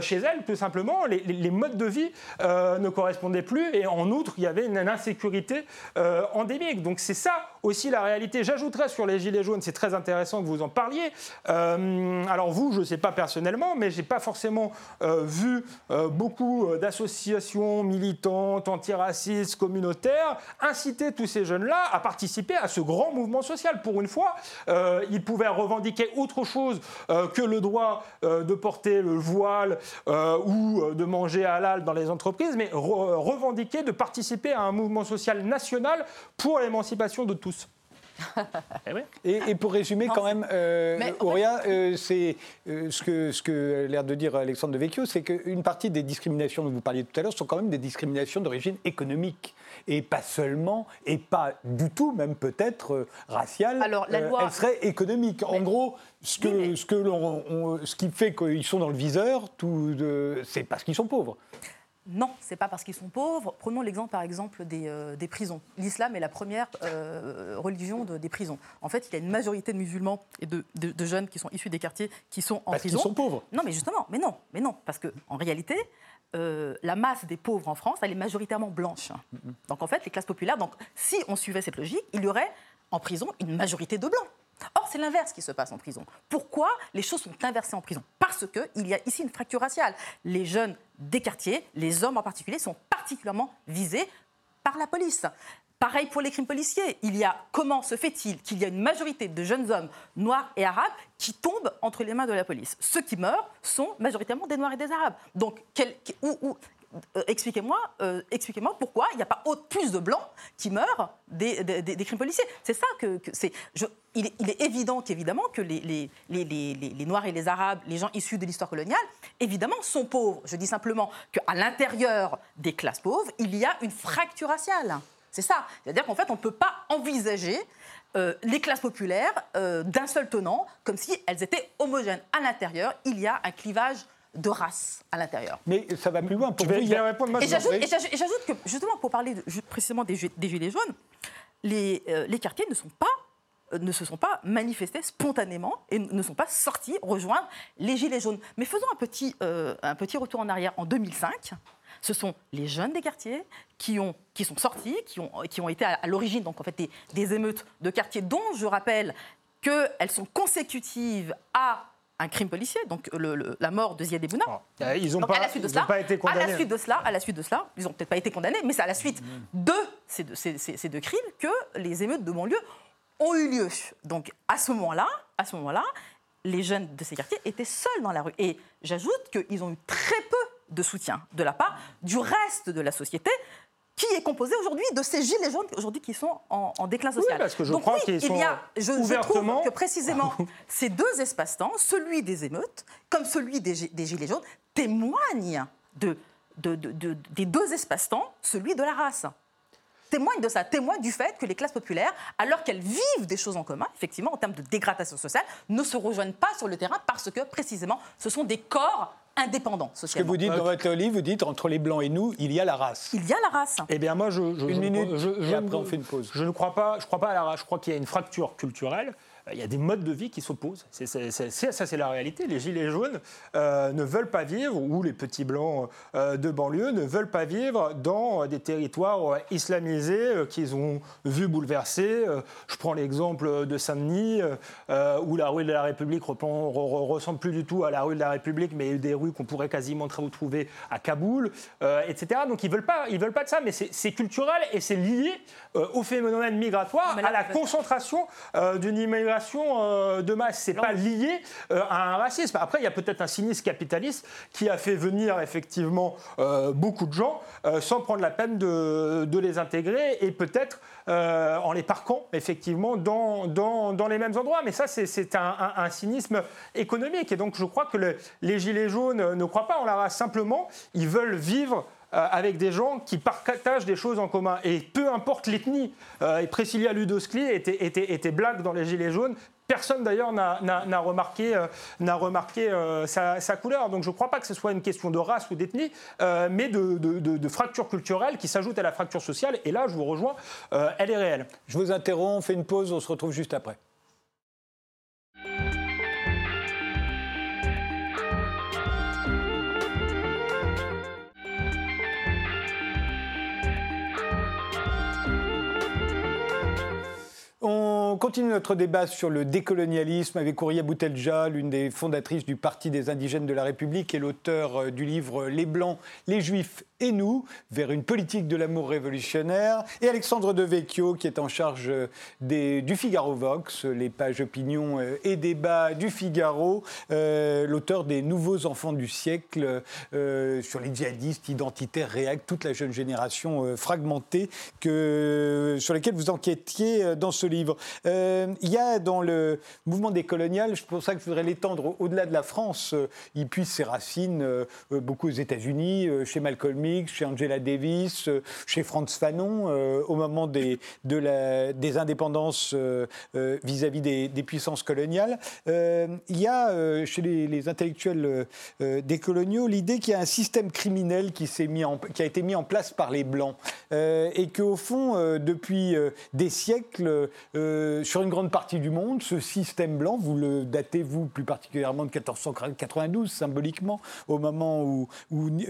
chez elle, tout simplement. Les, modes de vie ne correspondaient plus et en outre, il y avait une, insécurité endémique. Donc c'est ça aussi la réalité. J'ajouterais sur les Gilets jaunes, c'est très intéressant que vous en parliez. alors vous, je ne sais pas personnellement, mais je n'ai pas forcément vu beaucoup d'associations militantes, antiracistes, communautaires inciter tous ces jeunes-là à participer à ce grand mouvement social. Pour une fois, euh, ils pouvaient revendiquer autre chose euh, que le droit euh, de porter le voile ou de manger halal dans les entreprises, mais revendiquer de participer à un mouvement social national pour l'émancipation de tous. Eh et, pour résumer, quand même, euh, Auria, c'est ce que, ce que a l'air de dire Alexandre de Vecchio, c'est qu'une partie des discriminations dont vous parliez tout à l'heure sont quand même des discriminations d'origine économique et pas seulement, et pas du tout, même peut-être euh, raciale. Alors, la euh, loi... elle serait économique. En gros, ce, que, ce, que ce qui fait qu'ils sont dans le viseur, c'est parce qu'ils sont pauvres. Non, c'est pas parce qu'ils sont pauvres. Prenons l'exemple, par exemple, des, euh, prisons. L'islam est la première religion des prisons. En fait, il y a une majorité de musulmans et de, jeunes qui sont issus des quartiers qui sont en parce prison. Parce qu'ils sont pauvres. Non, mais justement, mais non, mais non, parce que en réalité, euh, la masse des pauvres en France, elle est majoritairement blanche. Donc en fait, les classes populaires, donc si on suivait cette logique, il y aurait en prison une majorité de blancs. Or, c'est l'inverse qui se passe en prison. Pourquoi les choses sont inversées en prison? Parce qu'il y a ici une fracture raciale. Les jeunes des quartiers, les hommes en particulier, sont particulièrement visés par la police. Pareil pour les crimes policiers. Il y a comment se fait-il qu'il y a une majorité de jeunes hommes noirs et arabes qui tombent entre les mains de la police? Ceux qui meurent sont majoritairement des noirs et des arabes. Donc, euh, expliquez-moi, euh, expliquez-moi pourquoi il n'y a pas plus de blancs qui meurent des, crimes policiers. C'est ça que, c'est. il, est, évident qu'évidemment que les, Noirs et les Arabes, les gens issus de l'histoire coloniale, évidemment sont pauvres. Je dis simplement qu'à l'intérieur des classes pauvres, il y a une fracture raciale. C'est ça. C'est-à-dire qu'en fait, on ne peut pas envisager euh, les classes populaires euh, d'un seul tenant, comme si elles étaient homogènes. À l'intérieur, il y a un clivage de race à l'intérieur. Mais ça va plus loin. Pour et j'ajoute que, justement, pour parler précisément des, Gilets jaunes, les, euh, les quartiers ne sont pas ne se sont pas manifestés spontanément et ne sont pas sortis rejoindre les Gilets jaunes. Mais faisons un petit, un petit retour en arrière en 2005 ce sont les jeunes des quartiers qui, ont, qui sont sortis, qui ont, qui ont été à, l'origine donc en fait des, émeutes de quartiers dont je rappelle qu'elles sont consécutives à un crime policier, donc la mort de Ziad Ebouna. Ah, ils n'ont pas, été condamnés. À la suite de cela, à la suite de cela, ils n'ont peut-être pas été condamnés, mais c'est à la suite de ces deux, ces, deux, crimes que les émeutes de banlieue ont eu lieu. Donc à ce moment-là, à ce moment-là, les jeunes de ces quartiers étaient seuls dans la rue. Et j'ajoute qu'ils ont eu très peu de soutien de la part du reste de la société, qui est composé aujourd'hui de ces gilets jaunes aujourd'hui qui sont en, déclin social. Oui, parce que je crois qu'ils sont il y a, je, ouvertement... trouve que précisément (laughs) ces deux espaces-temps, celui des émeutes comme celui des, gilets jaunes, témoignent de, des deux espaces-temps, celui de la race témoigne de ça, témoigne du fait que les classes populaires, alors qu'elles vivent des choses en commun, effectivement, en termes de dégradation sociale, ne se rejoignent pas sur le terrain parce que, précisément, ce sont des corps indépendants Ce que vous dites dans votre livre, vous dites entre les blancs et nous, il y a la race. Il y a la race. Eh bien, moi, je, une minute et après on fait une pause. Je ne crois pas, je crois pas à la race. Je crois qu'il y a une fracture culturelle il y a des modes de vie qui s'opposent. Ça, c'est la réalité. Les gilets jaunes euh, ne veulent pas vivre, ou les petits blancs euh, de banlieue ne veulent pas vivre dans des territoires euh, islamisés qu'ils ont vu bouleversés. je prends l'exemple de Saint-Denis, où la rue de la République ne ressemble plus du tout à la rue de la République, mais des rues qu'on pourrait quasiment retrouver à Kaboul, etc. Donc ils ne veulent, pas, veulent pas de ça, mais c'est, culturel et c'est lié au phénomène migratoire, à la concentration d'une immigration euh, de masse. C'est pas lié euh, à un racisme. Après, il y a peut-être un cynisme capitaliste qui a fait venir effectivement euh, beaucoup de gens sans prendre la peine de, les intégrer et peut-être en les parquant effectivement dans, dans, les mêmes endroits. Mais ça, c'est un, cynisme économique. Et donc, je crois que les Gilets jaunes ne croient pas en la race. Simplement, ils veulent vivre avec des gens qui partagent des choses en commun. Et peu importe l'ethnie, euh, et Priscilla Ludowski était, était, dans les Gilets jaunes, Personne d'ailleurs n'a remarqué, euh, sa, couleur. Donc je ne crois pas que ce soit une question de race ou d'ethnie, mais de, fracture culturelle qui s'ajoute à la fracture sociale. Et là, je vous rejoins, elle est réelle. Je vous interromps, on fait une pause, on se retrouve juste après. On continue notre débat sur le décolonialisme avec Ouria Boutelja, l'une des fondatrices du Parti des indigènes de la République et l'auteur euh, du livre Les Blancs, les Juifs et nous, vers une politique de l'amour révolutionnaire, et Alexandre De Vecchio, qui est en charge euh, du Figaro Vox, les pages opinion euh, et débats du Figaro, l'auteur des Nouveaux enfants du siècle sur les djihadistes identitaires, réacts, toute la jeune génération fragmentée que, sur laquelle vous enquêtiez dans ce livre. Euh, il y a dans le mouvement décolonial, c'est pour ça que je voudrais l'étendre au-delà de la France, euh, il puise ses racines euh, beaucoup aux États-Unis, chez Malcolm X, chez Angela Davis, chez Franz Fanon, au moment des, des indépendances vis-à-vis des, puissances coloniales. il y a chez les, intellectuels décoloniaux l'idée qu'il y a un système criminel qui, a été mis en place par les Blancs et qu'au fond, depuis des siècles, sur une grande partie du monde, ce système blanc, vous le datez, vous, plus particulièrement de 1492, symboliquement, au moment où,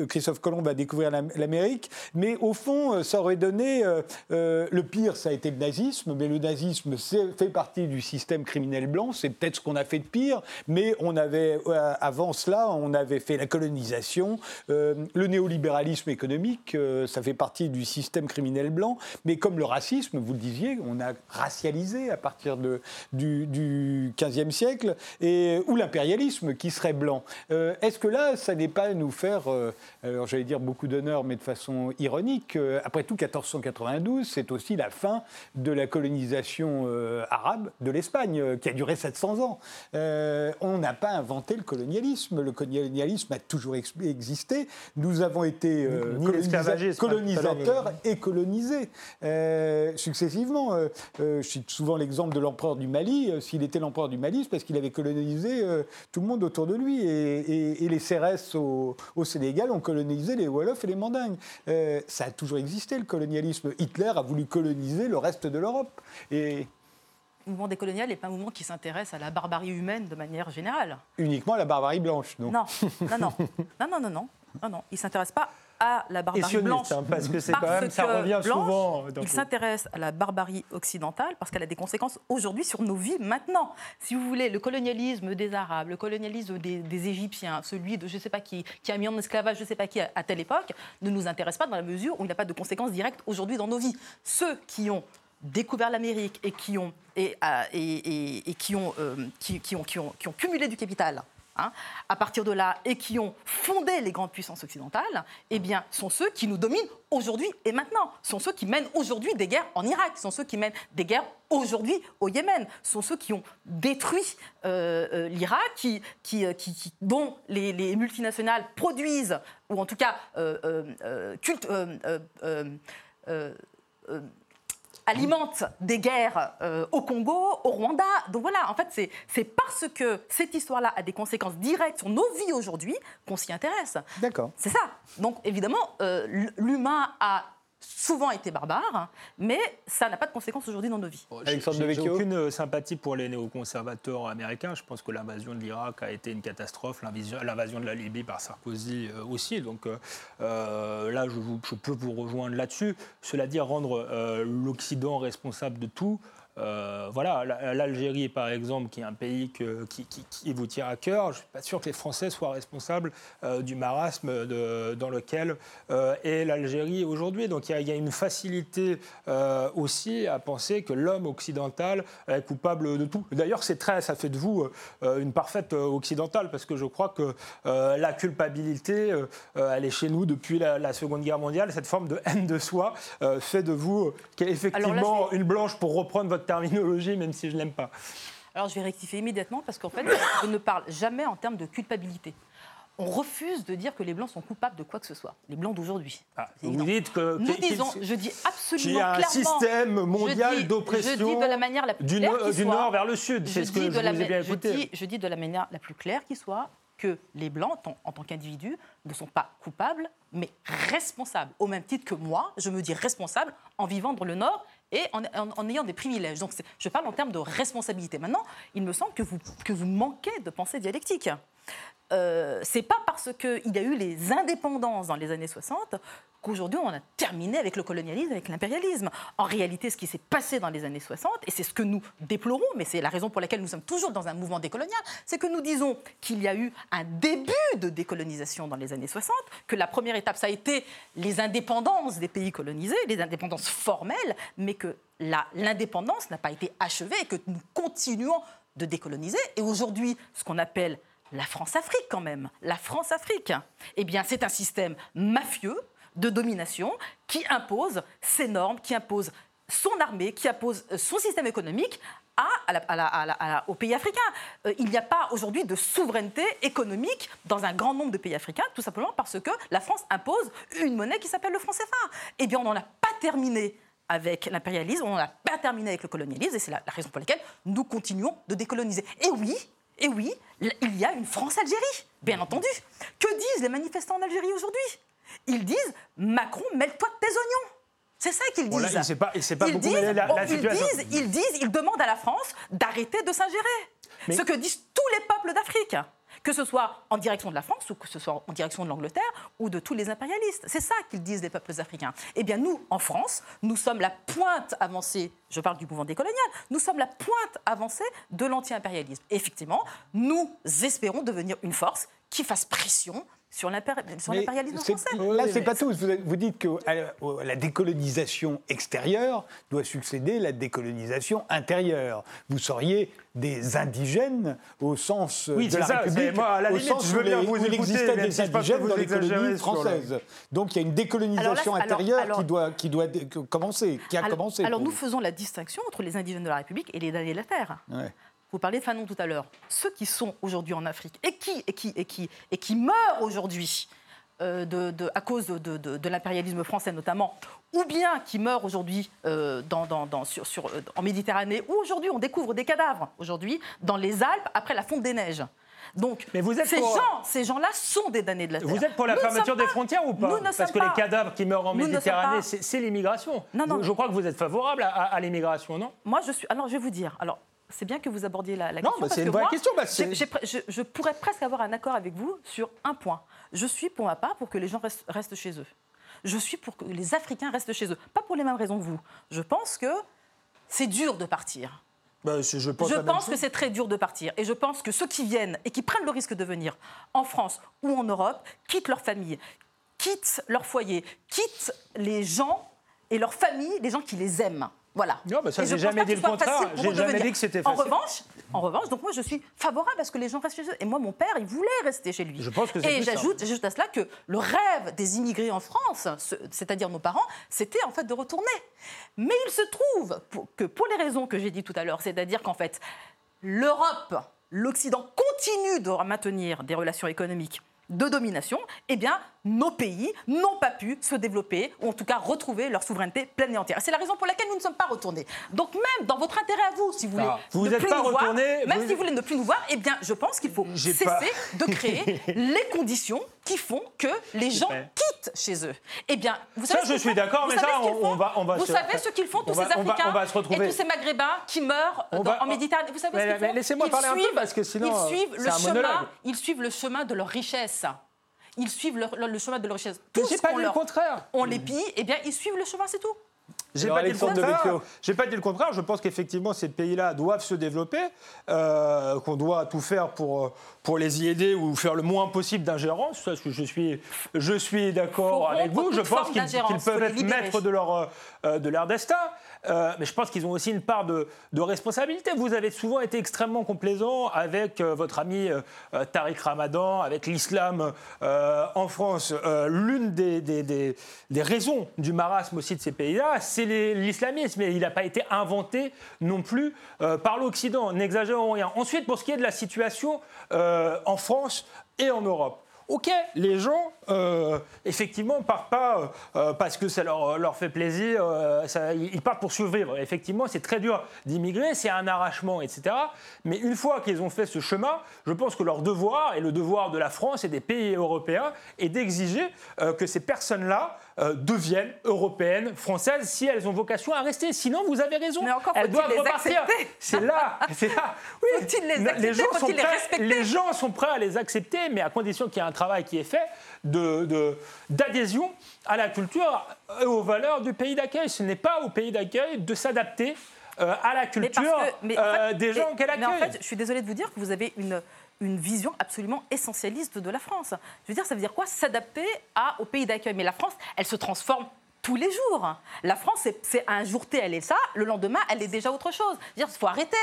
Christophe Colomb va découvrir l'Amérique. Mais au fond, euh, ça aurait donné. Euh, le pire, ça a été le nazisme, mais le nazisme fait partie du système criminel blanc. C'est peut-être ce qu'on a fait de pire, mais on avait, avant cela, on avait fait la colonisation, le néolibéralisme économique, ça fait partie du système criminel blanc. Mais comme le racisme, vous le disiez, on a racialisé à partir de, du, du 15e siècle, et, ou l'impérialisme qui serait blanc. Euh, est-ce que là, ça n'est pas nous faire, euh, alors j'allais dire beaucoup d'honneur, mais de façon ironique, euh, après tout, 1492, c'est aussi la fin de la colonisation arabe de l'Espagne, qui a duré 700 ans. on n'a pas inventé le colonialisme. Le colonialisme a toujours existé. Nous avons été colonisateurs et colonisés successivement. je cite souvent l'exemple de l'empereur du Mali, euh, s'il était l'empereur du Mali, c'est parce qu'il avait colonisé euh, tout le monde autour de lui. Et, les CRS au, Sénégal ont colonisé les Wolofs et les Mandingues. Euh, ça a toujours existé, le colonialisme. Hitler a voulu coloniser le reste de l'Europe. Et le mouvement décolonial n'est pas un mouvement qui s'intéresse à la barbarie humaine de manière générale. Uniquement à la barbarie blanche, (laughs) non Non, non, non, non, non, non, non. Il ne s'intéresse pas à la barbarie blanche. Hein, parce que c'est quand même, ça revient souvent. il s'intéresse à la barbarie occidentale parce qu'elle a des conséquences aujourd'hui sur nos vies maintenant. Si vous voulez, le colonialisme des Arabes, le colonialisme des, Égyptiens, celui de je ne sais pas qui, qui a mis en esclavage je ne sais pas qui à, telle époque, ne nous intéresse pas dans la mesure où il n'a pas de conséquences directes aujourd'hui dans nos vies. Ceux qui ont découvert l'Amérique et qui ont, et, et, et, qui, ont, euh, qui, qui, ont, qui, ont, qui ont cumulé du capital hein, à partir de là, et qui ont fondé les grandes puissances occidentales, eh bien, sont ceux qui nous dominent aujourd'hui et maintenant. Sont ceux qui mènent aujourd'hui des guerres en Irak, sont ceux qui mènent des guerres aujourd'hui au Yémen, sont ceux qui ont détruit euh, euh, l'Irak, qui, qui, dont les, les, multinationales produisent, ou en tout cas culte, alimente des guerres euh, au Congo, au Rwanda. Donc voilà, en fait, c'est parce que cette histoire-là a des conséquences directes sur nos vies aujourd'hui qu'on s'y intéresse. D'accord. C'est ça. Donc évidemment, euh, l'humain a souvent été barbare, mais ça n'a pas de conséquences aujourd'hui dans nos vies. J'ai aucune euh, sympathie pour les néoconservateurs américains. Je pense que l'invasion de l'Irak a été une catastrophe, l'invasion de la Libye par Sarkozy euh, aussi. Donc euh, là, je, je, peux vous rejoindre là-dessus. Cela dit, rendre l'Occident responsable de tout, euh, voilà, l'Algérie, par exemple, qui est un pays qui, vous tire à cœur, je ne suis pas sûr que les Français soient responsables euh, du marasme dans lequel euh, est l'Algérie aujourd'hui. Donc il y, a une facilité aussi à penser que l'homme occidental est coupable de tout. D'ailleurs, c'est très, ça fait de vous une parfaite occidentale, parce que je crois que la culpabilité, elle est chez nous depuis la, Seconde Guerre mondiale. Cette forme de haine de soi fait de vous effectivement une blanche pour reprendre votre terminologie, même si je ne l'aime pas. Alors je vais rectifier immédiatement parce qu'en fait, (coughs) je ne parle jamais en termes de culpabilité. On refuse de dire que les Blancs sont coupables de quoi que ce soit. Les Blancs d'aujourd'hui. Ah, vous dites que. Nous disons, je dis absolument clairement. Il y a un système mondial d'oppression. De la manière la plus du, claire du nord vers le sud. C'est ce que je, vous ai bien écouté. Je dis, je dis de la manière la plus claire qui soit que les Blancs, en, tant qu'individus, ne sont pas coupables, mais responsables. Au même titre que moi, je me dis responsable en vivant dans le Nord et en, ayant des privilèges. Donc je parle en termes de responsabilité. Maintenant, il me semble que vous, que vous manquez de pensée dialectique. Euh, c'est pas parce qu'il y a eu les indépendances dans les années 60 qu'aujourd'hui on a terminé avec le colonialisme, avec l'impérialisme. En réalité, ce qui s'est passé dans les années 60, et c'est ce que nous déplorons, mais c'est la raison pour laquelle nous sommes toujours dans un mouvement décolonial, c'est que nous disons qu'il y a eu un début de décolonisation dans les années 60, que la première étape, ça a été les indépendances des pays colonisés, les indépendances formelles, mais que l'indépendance n'a pas été achevée et que nous continuons de décoloniser. Et aujourd'hui, ce qu'on appelle la France-Afrique quand même, la France-Afrique, eh bien c'est un système mafieux de domination qui impose ses normes, qui impose son armée, qui impose euh, son système économique à, aux pays africains. Euh, il n'y a pas aujourd'hui de souveraineté économique dans un grand nombre de pays africains, tout simplement parce que la France impose une monnaie qui s'appelle le franc CFA. Eh bien, on n'en a pas terminé avec l'impérialisme, on n'en a pas terminé avec le colonialisme, et c'est la raison pour laquelle nous continuons de décoloniser. Et oui, et oui, il y a une France-Algérie, bien entendu. Que disent les manifestants en Algérie aujourd'hui? Ils disent Macron, mêle-toi de tes oignons. C'est ça qu'ils disent. pas, pas ils, disent, ils, disent, ils disent, ils demandent à la France d'arrêter de s'ingérer. Ce que disent tous les peuples d'Afrique que ce soit en direction de la France ou que ce soit en direction de l'Angleterre ou de tous les impérialistes. C'est ça qu'ils disent les peuples africains. Eh bien, nous, en France, nous sommes la pointe avancée, je parle du mouvement décolonial, nous sommes la pointe avancée de l'anti-impérialisme. Effectivement, nous espérons devenir une force qui fasse pression sur l'impérialisme français. Là, c'est pas tout. Vous, dites que la décolonisation extérieure doit succéder la décolonisation intérieure. Vous seriez des indigènes au sens oui, de la ça, République, moi, à la au sens je veux bien vous existait des indigènes dans les colonies françaises. Donc il y a une décolonisation intérieure qui doit, qui doit commencer, qui a alors, commencé. Alors nous faisons la distinction entre les indigènes de la République et les damnés de la terre. Vous parlez de Fanon tout à l'heure. Ceux qui sont aujourd'hui en Afrique et qui, et qui, et qui, et qui meurent aujourd'hui euh, de, à cause de, de, l'impérialisme français notamment, ou bien qui meurent aujourd'hui euh, dans, dans, sur, sur, euh, en Méditerranée, ou aujourd'hui on découvre des cadavres, aujourd'hui dans les Alpes après la fonte des neiges. Donc, Mais vous êtes ces, gens, ces gens-là sont des damnés de la terre. Vous êtes pour la fermeture des frontières ou pas Parce que les cadavres qui meurent en Méditerranée, c'est l'immigration. Non, non. Je crois que vous êtes favorable à, à l'immigration, non? Moi, je suis. Alors, je vais vous dire. Alors, c'est bien que vous abordiez la, question. Non, c'est une vraie question. Bah, je, pourrais presque avoir un accord avec vous sur un point. Je suis pour ma part pour que les gens restent, chez eux. Je suis pour que les Africains restent chez eux. Pas pour les mêmes raisons que vous. Je pense que c'est dur de partir. Bah, je pense, je pense que c'est très dur de partir. Et je pense que ceux qui viennent et qui prennent le risque de venir en France ou en Europe quittent leur famille, quittent leur foyer, quittent les gens et leur famille, les gens qui les aiment Voilà. Non, bah ça, j'ai jamais dit le contraire. J'ai jamais dit que c'était En facile. revanche, en revanche, donc moi je suis favorable à ce que les gens restent chez eux. Et moi, mon père, il voulait rester chez lui. Je pense que c'est Et j'ajoute, à cela que le rêve des immigrés en France, ce- c'est-à-dire nos parents, c'était en fait de retourner. Mais il se trouve que pour les raisons que j'ai dit tout à l'heure, c'est-à-dire qu'en fait, l'Europe, l'Occident continue de maintenir des relations économiques de domination, eh bien, nos pays n'ont pas pu se développer, ou en tout cas retrouver leur souveraineté pleine et entière. C'est la raison pour laquelle nous ne sommes pas retournés. Donc même dans votre intérêt à vous, si vous voulez Ah, vous ne êtes plus pas nous voir, même vous- si vous voulez ne plus nous voir, eh bien, je pense qu'il faut cesser pas- de créer (laughs) les conditions qui font que les gens quittent chez eux. Eh bien, vous Ça, savez ce je suis d'accord, mais ça, on- va- on va Vous se- savez ce qu'ils font, tous va- ces Africains on va se retrouver. et tous ces Maghrébins qui meurent dans- va- en Méditerranée. Vous savez Mais- ce qu'ils font laissez-moi Ils parler un peu, suivent- parce que sinon, Ils suivent c'est le chemin. Ils suivent le chemin de leur richesse. Ils suivent le, le- le chemin de leur richesse. Mais Tout j'ai ce pas qu'on dit le contraire. On les pille, eh bien, ils suivent le chemin, c'est tout. J'ai pas, dit le contraire. J'ai pas dit le contraire. Je pense qu'effectivement, ces pays-là doivent se développer, euh, qu'on doit tout faire pour, euh, pour les y aider ou faire le moins possible d'ingérence. Ça, je suis, je suis Faut d'accord avec vous. Je pense qu'ils peuvent être libérer. maîtres de leur, euh, euh, de leur destin. Euh, mais je pense qu'ils ont aussi une part de, responsabilité. Vous avez souvent été extrêmement complaisant avec euh, votre ami euh, Tariq Ramadan, avec l'islam en France. L'une des, des- raisons du marasme aussi de ces pays-là, c'est l'islamisme. Et il n'a pas été inventé non plus par l'Occident. N'exagérons rien. Ensuite, pour ce qui est de la situation en France et en Europe. Ok, les gens, euh, effectivement, partent pas euh, euh, parce que ça leur, fait plaisir, ils partent pour survivre. Effectivement, c'est très dur d'immigrer, c'est un arrachement, etc. Mais une fois qu'ils ont fait ce chemin, je pense que leur devoir, et le devoir de la France et des pays européens, est d'exiger que ces personnes-là euh, deviennent européennes, françaises, si elles ont vocation à rester. Sinon, vous avez raison, Mais encore elles doivent les repartir. C'est là, (laughs) c'est là. Oui, Faut-il les accepter? gens sont les prêts- respecter? les gens sont prêts à les accepter, mais à condition qu'il y ait un travail qui est fait de- de- d'adhésion à la culture et aux valeurs du pays d'accueil. Ce n'est pas au pays d'accueil de s'adapter euh, à la culture que- mais euh, des gens qu'elle Mais en accueille. fait, je suis désolée de vous dire que vous avez une, une vision absolument essentialiste de la France. Je veux dire, ça veut dire quoi? S'adapter au pays d'accueil. Mais la France, elle se transforme tous les jours. La France, c'est- un jour T, elle est ça, le lendemain, elle est déjà autre chose. Il faut arrêter.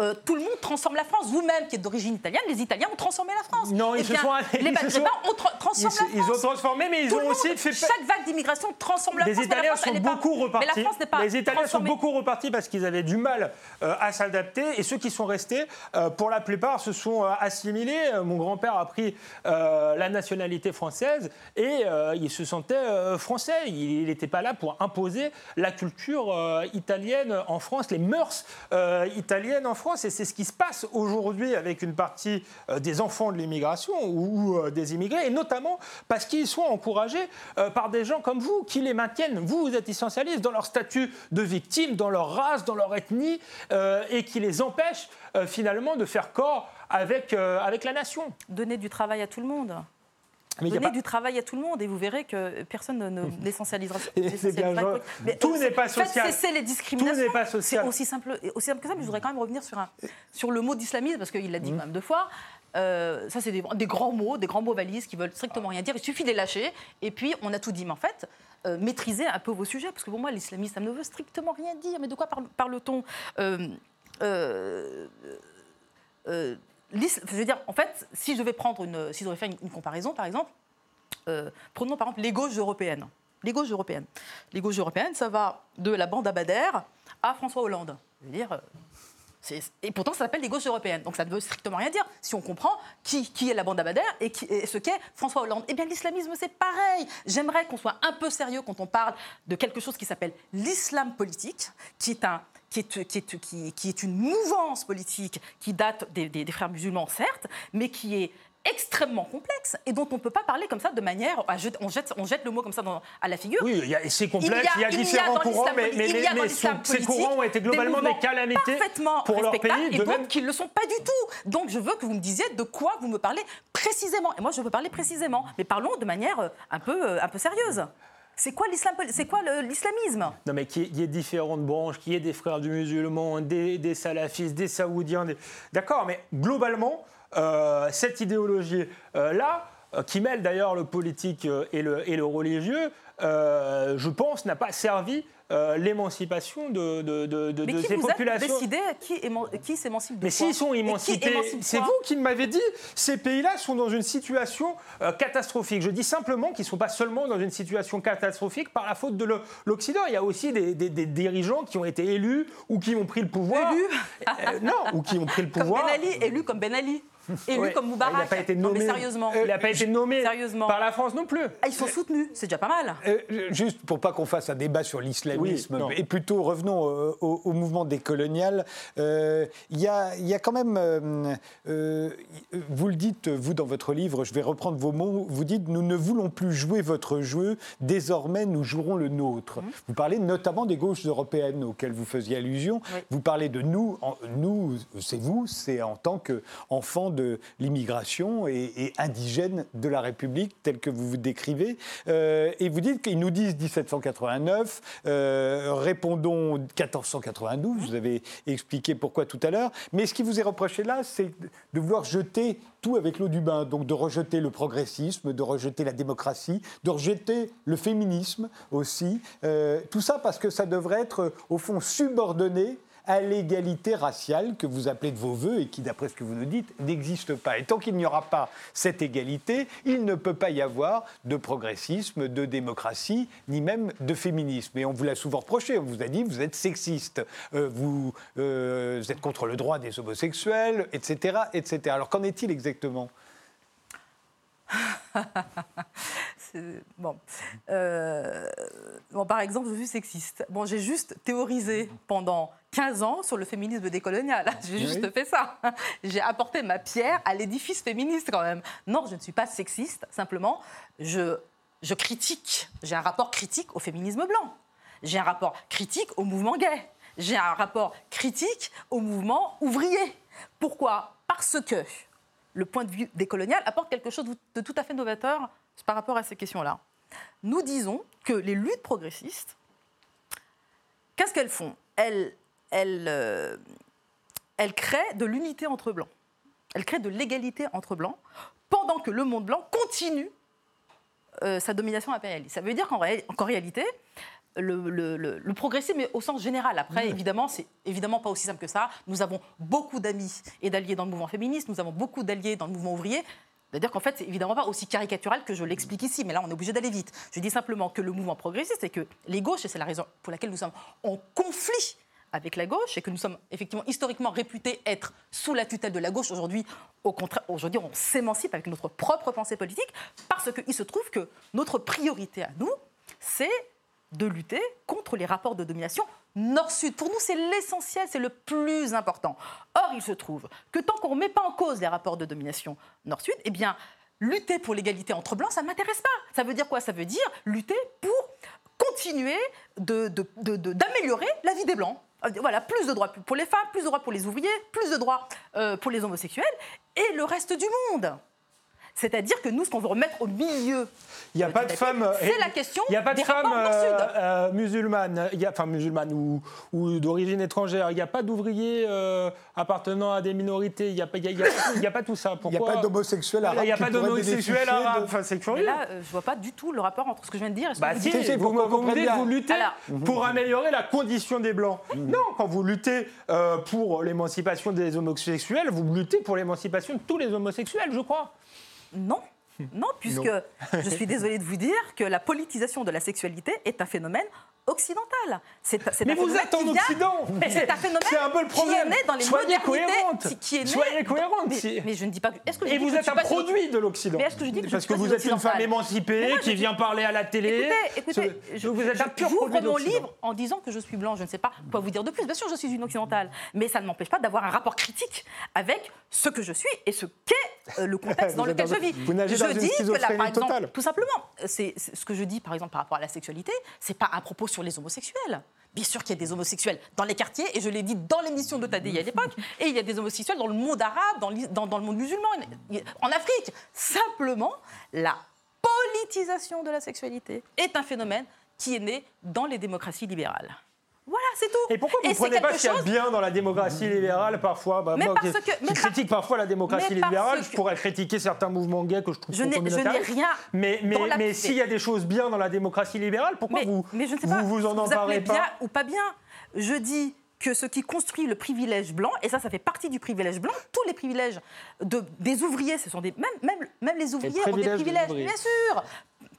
Euh, tout le monde transforme la France. Vous-même, qui êtes d'origine italienne, les Italiens ont transformé la France. Non, ils Eh se sont- Les ils se sont- ont tra- transformé Ils, la ils France. ont transformé, mais ils Tout ont le monde, aussi fait. chaque vague d'immigration transforme la Les France. mais la Italiens France, sont pas- beaucoup Mais repartis. la France n'est pas les Italiens sont beaucoup repartis parce qu'ils avaient du mal euh, à s'adapter. Et ceux qui sont restés, euh, pour la plupart, se sont assimilés. Mon grand-père a pris la nationalité française et il se sentait français. Il n'était pas là pour imposer la culture euh, italienne en France, les mœurs euh, italiennes en France. Et c'est ce qui se passe aujourd'hui avec une partie euh, des enfants de l'immigration ou, des immigrés, et notamment parce qu'ils sont encouragés par des gens comme vous qui les maintiennent. Vous, vous êtes essentialistes dans leur statut de victime, dans leur race, dans leur ethnie, et qui les empêchent finalement de faire corps avec, avec la nation. Donner du travail à tout le monde. Mais a Donnez pas- du travail à tout le monde et vous verrez que personne ne, l'essentialisera (laughs) c'est. Mais, Tout n'est pas faites social. cesser les discriminations. Tout n'est pas C'est social. aussi simple, aussi simple que ça, mais je voudrais quand même revenir sur, un, sur le mot d'islamisme, parce qu'il l'a Mmh. dit quand même deux fois. Euh, ça, c'est des, des grands mots, des grands mots valises qui veulent strictement rien dire. Il suffit de les lâcher, et puis on a tout dit. Mais en fait, euh, maîtrisez un peu vos sujets, parce que pour moi, l'islamisme, ça ne veut strictement rien dire. Mais de quoi parle- parle-t-on? Euh, Je veux dire, en fait, si je devais prendre une, si faire une- comparaison, par exemple, euh, prenons par exemple les gauches européennes. Les gauches européennes. Les gauches européennes, ça va de la bande Abadère à François Hollande. Je veux dire, euh, et pourtant, ça s'appelle les gauches européennes. Donc ça ne veut strictement rien dire si on comprend qui, qui est la bande Abadère et, et ce qu'est François Hollande. Eh bien, l'islamisme, c'est pareil. J'aimerais qu'on soit un peu sérieux quand on parle de quelque chose qui s'appelle l'islam politique, qui est un qui est, qui, est, qui- qui est une mouvance politique qui date des, des- des frères musulmans, certes, mais qui est extrêmement complexe et dont on ne peut pas parler comme ça de manière. à jeter- on, jette, on jette le mot comme ça dans- à la figure. Oui, c'est complexe, Il y a- il y a, différents courants, mais, mais- mais l'islam ce- ces courants ont été globalement des calamités pour leur pays. et d'autres même- qui ne le sont pas du tout. Donc je veux que vous me disiez de quoi vous me parlez précisément. Et moi je veux parler précisément, mais parlons de manière euh, un peu, euh, un peu sérieuse. C'est quoi l'islamisme? Non, mais qu'il y ait- différentes branches, qu'il y ait des frères du musulman, des, salafistes, des saoudiens. D'accord, mais globalement, euh, cette idéologie-là qui mêle d'ailleurs le politique et le, et le religieux, je pense, n'a pas servi euh, l'émancipation de, de, de, de Mais qui ces vous populations. décidé qui, qui s'émancipe de Mais s'ils sont émancipés, c'est vous qui m'avez dit, ces pays-là sont dans une situation euh, catastrophique. Je dis simplement qu'ils ne sont pas seulement dans une situation catastrophique par la faute de l'Occident. Il y a aussi des, des- des dirigeants qui ont été élus ou qui ont pris le pouvoir. Élus Euh, Non, ou qui ont pris le Comme pouvoir. Ben Ali, élu comme Ben Ali. Élu Ouais. comme Moubarak. Il n'a pas été Non, mais nommé. sérieusement. Il n'a pas été nommé Sérieusement. par la France non plus. Ah, ils sont soutenus, c'est déjà pas mal. Euh, juste pour pas qu'on fasse un débat sur l'islamisme, Oui, et plutôt revenons euh, au, au mouvement décolonial, euh, il y, a, il y a quand même, euh, euh, vous le dites, vous dans votre livre, je vais reprendre vos mots, vous dites nous ne voulons plus jouer votre jeu, désormais nous jouerons le nôtre. Mmh. Vous parlez notamment des gauches européennes auxquelles vous faisiez allusion. Oui. Vous parlez de nous, en- nous, c'est vous, c'est en tant qu'enfant de l'immigration et, indigène de la République, tel que vous vous décrivez. Euh, et vous dites qu'ils nous disent 1789, euh, répondons 1492, vous avez expliqué pourquoi tout à l'heure. Mais ce qui vous est reproché là, c'est de vouloir jeter tout avec l'eau du bain, donc de rejeter le progressisme, de rejeter la démocratie, de rejeter le féminisme aussi. Euh, tout ça parce que ça devrait être, au fond, subordonné à l'égalité raciale que vous appelez de vos voeux et qui, d'après ce que vous nous dites, n'existe pas. Et tant qu'il n'y aura pas cette égalité, il ne peut pas y avoir de progressisme, de démocratie, ni même de féminisme. Et on vous l'a souvent reproché, on vous a dit, vous êtes sexiste, euh, vous, euh, êtes contre le droit des homosexuels, etc. etc. Alors qu'en est-il exactement? (laughs) Euh, bon, par exemple, je suis sexiste. Bon, j'ai juste théorisé pendant 15 ans sur le féminisme décolonial. (laughs) J'ai juste fait ça. (laughs) J'ai apporté ma pierre à l'édifice féministe quand même. Non, je ne suis pas sexiste. Simplement, je, je critique. J'ai un rapport critique au féminisme blanc. J'ai un rapport critique au mouvement gay. J'ai un rapport critique au mouvement ouvrier. Pourquoi? Parce que le point de vue décolonial apporte quelque chose de tout à fait novateur par rapport à ces questions-là. Nous disons que les luttes progressistes, qu'est-ce qu'elles font? Elles, euh, elles créent de l'unité entre blancs. Elles créent de l'égalité entre blancs, pendant que le monde blanc continue euh, sa domination impérialiste. Ça veut dire qu'en ré- qu'en réalité, le, le- le- le progressisme est au sens général. Après, évidemment, c'est évidemment pas aussi simple que ça. Nous avons beaucoup d'amis et d'alliés dans le mouvement féministe, nous avons beaucoup d'alliés dans le mouvement ouvrier. C'est-à-dire qu'en fait, c'est évidemment pas aussi caricatural que je l'explique ici, mais là, on est obligé d'aller vite. Je dis simplement que le mouvement progressiste, et que les gauches, et c'est la raison pour laquelle nous sommes en conflit avec la gauche, et que nous sommes effectivement historiquement réputés être sous la tutelle de la gauche. Aujourd'hui, au contraire, aujourd'hui, on s'émancipe avec notre propre pensée politique, parce qu'il se trouve que notre priorité à nous, c'est de lutter contre les rapports de domination nord-sud. Pour nous, c'est l'essentiel, c'est le plus important. Or, il se trouve que tant qu'on ne remet pas en cause les rapports de domination nord-sud, eh bien, lutter pour l'égalité entre blancs, ça ne m'intéresse pas. Ça veut dire quoi? Ça veut dire lutter pour continuer d'améliorer la vie des blancs. Euh, Voilà, plus de droits pour les femmes, plus de droits pour les ouvriers, plus de droits euh, pour les homosexuels et le reste du monde. C'est-à-dire que nous, ce qu'on veut remettre au milieu, Il n'y a euh, pas du de femmes. c'est la question Il n'y a pas de femmes euh, euh, musulmanes, il y a, enfin musulmanes ou, ou d'origine étrangère. Il n'y a pas d'ouvriers euh, appartenant à des minorités. Il n'y a, pas- il y a- y a- y a pas tout ça. Il n'y a pas d'homosexuels arabes Il n'y a pas d'homosexuels bénéficier de- arabes. Enfin, c'est Mais là, euh, je vois pas du tout le rapport entre ce que je viens de dire et ce que Bah vous si, dites. Si, vous, vous dites, luttez Alors- pour améliorer la condition des Blancs. Mhm. Non, quand vous luttez euh, pour l'émancipation des homosexuels, vous luttez pour l'émancipation de tous les homosexuels, je crois. Non. Non, puisque je suis désolée de vous dire que la politisation de la sexualité est un phénomène occidental. C'est c'est Mais vous êtes en Occident Mais C'est un phénomène C'est un peu le problème. qui est né dans les Soyez cohérente. qui- qui est né Soyez cohérente. Mais, Si- mais je ne dis pas. que- Est-ce que je Et dis vous êtes un produit de l'Occident. Mais est-ce que je dis que Parce que vous êtes une femme émancipée moi, qui vient parler à la télé. Écoutez, écoutez, je, vous êtes un pur produit de mon livre en disant que je suis blanc. Je ne sais pas quoi vous dire de plus. Bien sûr, je suis une occidentale, mais ça ne m'empêche pas d'avoir un rapport critique avec ce que je suis et ce qu'est euh, le (laughs) contexte dans lequel je vis. vous nagez je dans une schizophrénie totale. tout simplement, ce que je dis par exemple par rapport à la sexualité, c'est pas un propos sur les homosexuels. Bien sûr qu'il y a des homosexuels dans les quartiers, et je l'ai dit dans l'émission de Tadei à l'époque, (laughs) et il y a des homosexuels dans le monde arabe, dans, dans le monde musulman, en Afrique. Simplement, la politisation de la sexualité est un phénomène qui est né dans les démocraties libérales. Voilà c'est tout. Et pourquoi vous ne c'est prenez pas quelque ce qu'il y a bien dans la démocratie libérale parfois? Bah, Mais moi, parce que- mais par- critique parfois la démocratie libérale, que- je pourrais critiquer certains mouvements gays que je trouve Je trop n'ai- je rien Mais, mais, dans la- mais s'il y a des choses bien dans la démocratie libérale, pourquoi mais, vous, mais je ne sais vous, pas, vous en emparez appelez pas bien ou pas bien. Je dis que ce qui construit le privilège blanc, et ça, ça fait partie du privilège blanc, tous les privilèges de, des ouvriers, ce sont des. Même, même, même les ouvriers ont des privilèges bien sûr.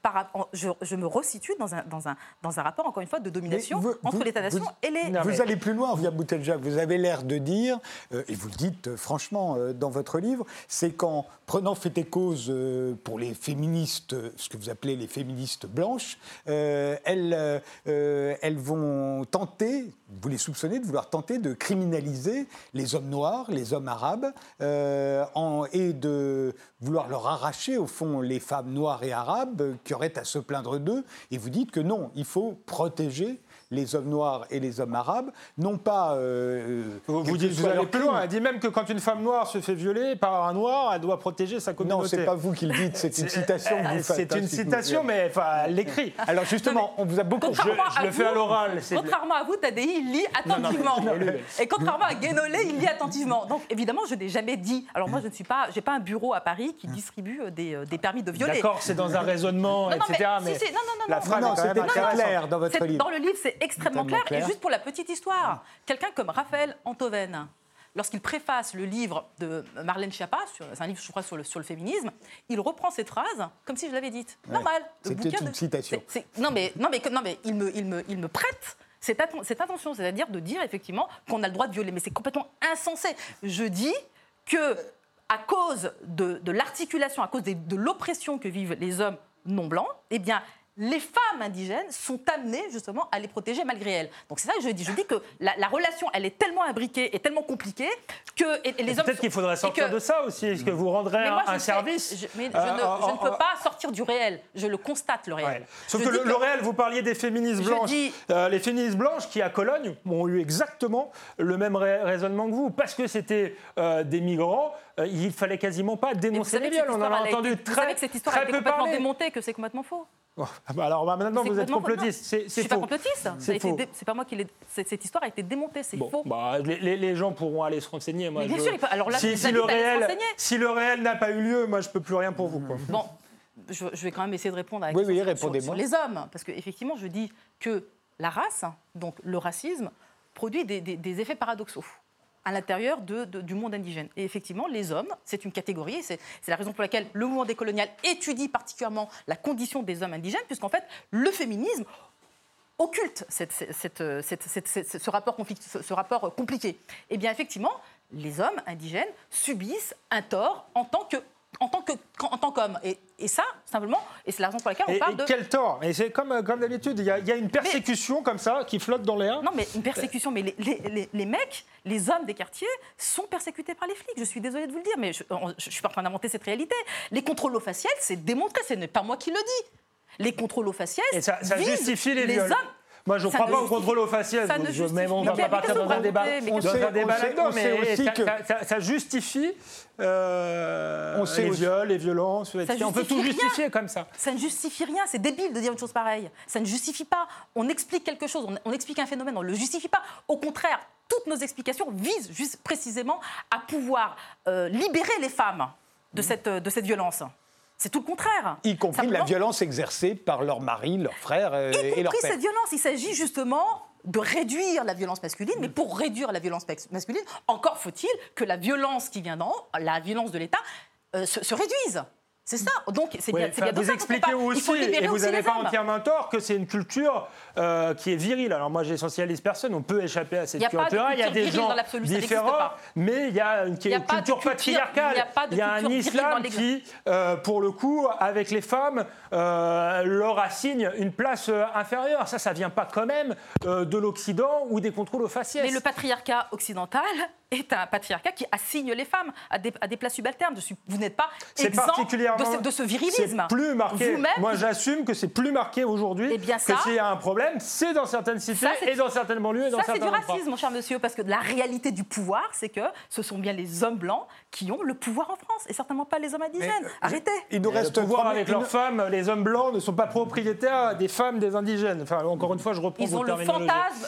Par, je, je me resitue dans un, dans, un, dans un rapport, encore une fois, de domination vous- entre l'État-nation et les. Non, vous mais- allez plus loin, Via Boutelja. Vous avez l'air de dire, euh, et vous le dites euh, franchement euh, dans votre livre, c'est qu'en prenant fait et cause euh, pour les féministes, ce que vous appelez les féministes blanches, elles, elles vont tenter, vous les soupçonnez de vouloir tenter de criminaliser les hommes noirs, les hommes arabes, en- et de vouloir leur arracher, au fond, les femmes noires et arabes qui auraient à se plaindre d'eux. Et vous dites que non, il faut protéger les hommes noirs et les hommes arabes, non pas. euh, Vous, vous quel dites, que vous allez plus loin. Elle dit même que quand une femme noire se fait violer par un noir, elle doit protéger sa Non, communauté. c'est pas vous qui le dites, c'est une citation que vous faites. C'est hein, une si je citation, mais enfin, elle l'écrit. (laughs) Alors justement, on vous a beaucoup. Contrairement je le fais à vous- l'oral, Contrairement à vous, Tadei, il lit attentivement. Et contrairement à Guénolé, il lit attentivement. Donc évidemment, je n'ai jamais dit. Alors moi, je ne suis pas, j'ai pas un bureau à Paris qui distribue euh, des, euh, des permis de violer. D'accord, c'est dans un raisonnement, Non, non, etc. mais, Mais, si, si, non, non, non, la non. phrase Non, non, est quand même c'était très intéressante. clair dans votre livre. Dans le livre, c'est extrêmement clair. clair. Et juste pour la petite histoire, quelqu'un comme Raphaël Antoven, lorsqu'il préface le livre de Marlène Schiappa, c'est un livre, je crois, sur le, sur le féminisme, il reprend cette phrase comme si je l'avais dite. Normal. Le C'était bouquin une de- citation. c'est- c'est- non, mais, non, mais, non, mais il, me, il, me, il me prête. Cette, atten- cette attention, c'est-à-dire de dire effectivement qu'on a le droit de violer, mais c'est complètement insensé. Je dis que à cause de, de l'articulation, à cause des- de l'oppression que vivent les hommes non blancs, eh bien, les femmes indigènes sont amenées justement à les protéger malgré elles. Donc c'est ça que je dis. Je dis que la, la relation, elle est tellement imbriquée et tellement compliquée que et- et les hommes. Peut-être qu'il faudrait sortir que- de ça aussi. Est-ce que vous rendrez un, sais- service je- mais je, euh, ne, je en- ne peux en- pas sortir du réel. Je le constate, le réel. Ouais. Sauf que le, le réel, vous parliez des féministes blanches. dis- Euh, les féministes blanches qui, à Cologne, ont eu exactement le même rai- raisonnement que vous. Parce que c'était euh, des migrants, euh, il fallait quasiment pas dénoncer les viols. On en a entendu été- vous très, savez que cette histoire très a été complètement parler. démontée, que c'est complètement faux. (laughs) Bah alors bah, maintenant, vous êtes complotiste. C'est Je c'est suis pas complotiste. C'est faux. dé- C'est pas moi qui l'ai. c'est- Cette histoire a été démontée, c'est Bon, faux. bah, les, les- les gens pourront aller se renseigner. Moi, Mais bien je- sûr, alors là, si, le réel, renseigner. si le réel n'a pas eu lieu, moi, je peux plus rien pour vous. quoi. Bon, je, je vais quand même essayer de répondre à la Oui, question oui, sur- sur, les hommes. Parce qu'effectivement, je dis que la race, donc le racisme, produit des, des- des effets paradoxaux à l'intérieur du monde indigène. Et effectivement, les hommes, c'est une catégorie, c'est la raison pour laquelle le mouvement décolonial étudie particulièrement la condition des hommes indigènes, puisqu'en fait, le féminisme occulte ce, rapport ce rapport compliqué. Eh bien, effectivement, les hommes indigènes subissent un tort en tant que en tant que en tant qu'hommes. Et, et ça, simplement, et c'est la raison pour laquelle on Et, parle et de quel tort Et c'est comme, comme d'habitude, il y, a- il y a une persécution comme ça qui flotte dans l'air. non, mais une persécution. Mais les, les- les- les mecs, les hommes des quartiers, sont persécutés par les flics. Je suis désolée de vous le dire, mais je ne suis pas en train d'inventer cette réalité. Les contrôles aux faciales, c'est démontré. Ce n'est pas moi qui le dis. Les contrôles aux faciales Et ça, ça justifie les, les viols. hommes. Moi, je ne crois ne pas au contrôle aux faciales. ça ne Je- justifie- mais on Mais va pas partir dans un débat, dans un débat là-dedans. Mais ça, justifie euh, On sait les aussi- viols, les violences. On peut tout rien. justifier comme ça. Ça ne justifie rien, c'est débile de dire une chose pareille. Ça ne justifie pas. On explique quelque chose, on, on explique un phénomène, on ne le justifie pas. Au contraire, toutes nos explications visent juste précisément à pouvoir euh, libérer les femmes de cette, de cette violence. C'est tout le contraire. Y compris la violence exercée par leurs maris, leurs frères euh, Y et pères. cette violence. Il s'agit justement de réduire la violence masculine, mais pour réduire la violence mas- masculine, encore faut-il que la violence qui vient d'en haut, la violence de l'État, euh, se, se réduise. C'est ça. Donc c'est Ouais, bien, bien vous expliquez aussi, et vous n'avez pas entièrement tort, que c'est une culture euh, qui est virile. Alors moi, j'essentialise personne, on peut échapper à cette Il y a pas de culture. Il y a des gens différents, mais il y a une, y a culture culture- patriarcale. il y a un islam qui, euh, pour le coup, avec les femmes, euh, leur assigne une place inférieure. Ça, ça vient pas quand même de l'Occident ou des contrôles aux faciès. Mais le patriarcat occidental est un patriarcat qui assigne les femmes à des, à des places subalternes. Vous n'êtes pas C'est exempt particulièrement. de ce, de ce virilisme. C'est plus marqué. Vous-même, Moi, j'assume que c'est plus marqué aujourd'hui. Eh bien, que ça- s'il y a un problème, c'est dans certaines cités Ça, et dans certaines banlieues et dans Ça, c'est du endroits. racisme, mon cher monsieur, parce que la réalité du pouvoir, c'est que ce sont bien les hommes blancs qui ont le pouvoir en France, et certainement pas les hommes indigènes. Mais, Arrêtez Il nous reste trois avec leurs femmes, les hommes blancs ne sont pas propriétaires des femmes des indigènes. Enfin, encore une fois, je reprends Ils vos ont le fantasme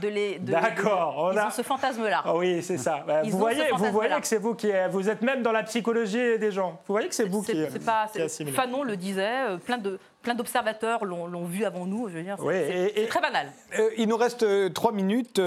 de les. D'accord. Ils ont ce fantasme-là. Ah oui, c'est ça. Bah, vous voyez, vous voyez que c'est vous qui. Vous êtes même dans la psychologie des gens. Vous voyez que c'est vous qui. C'est pas. Fanon le disait, euh, plein de plein d'observateurs l'ont vu avant nous. Je veux dire, c'est très banal. Euh, il nous reste euh, trois minutes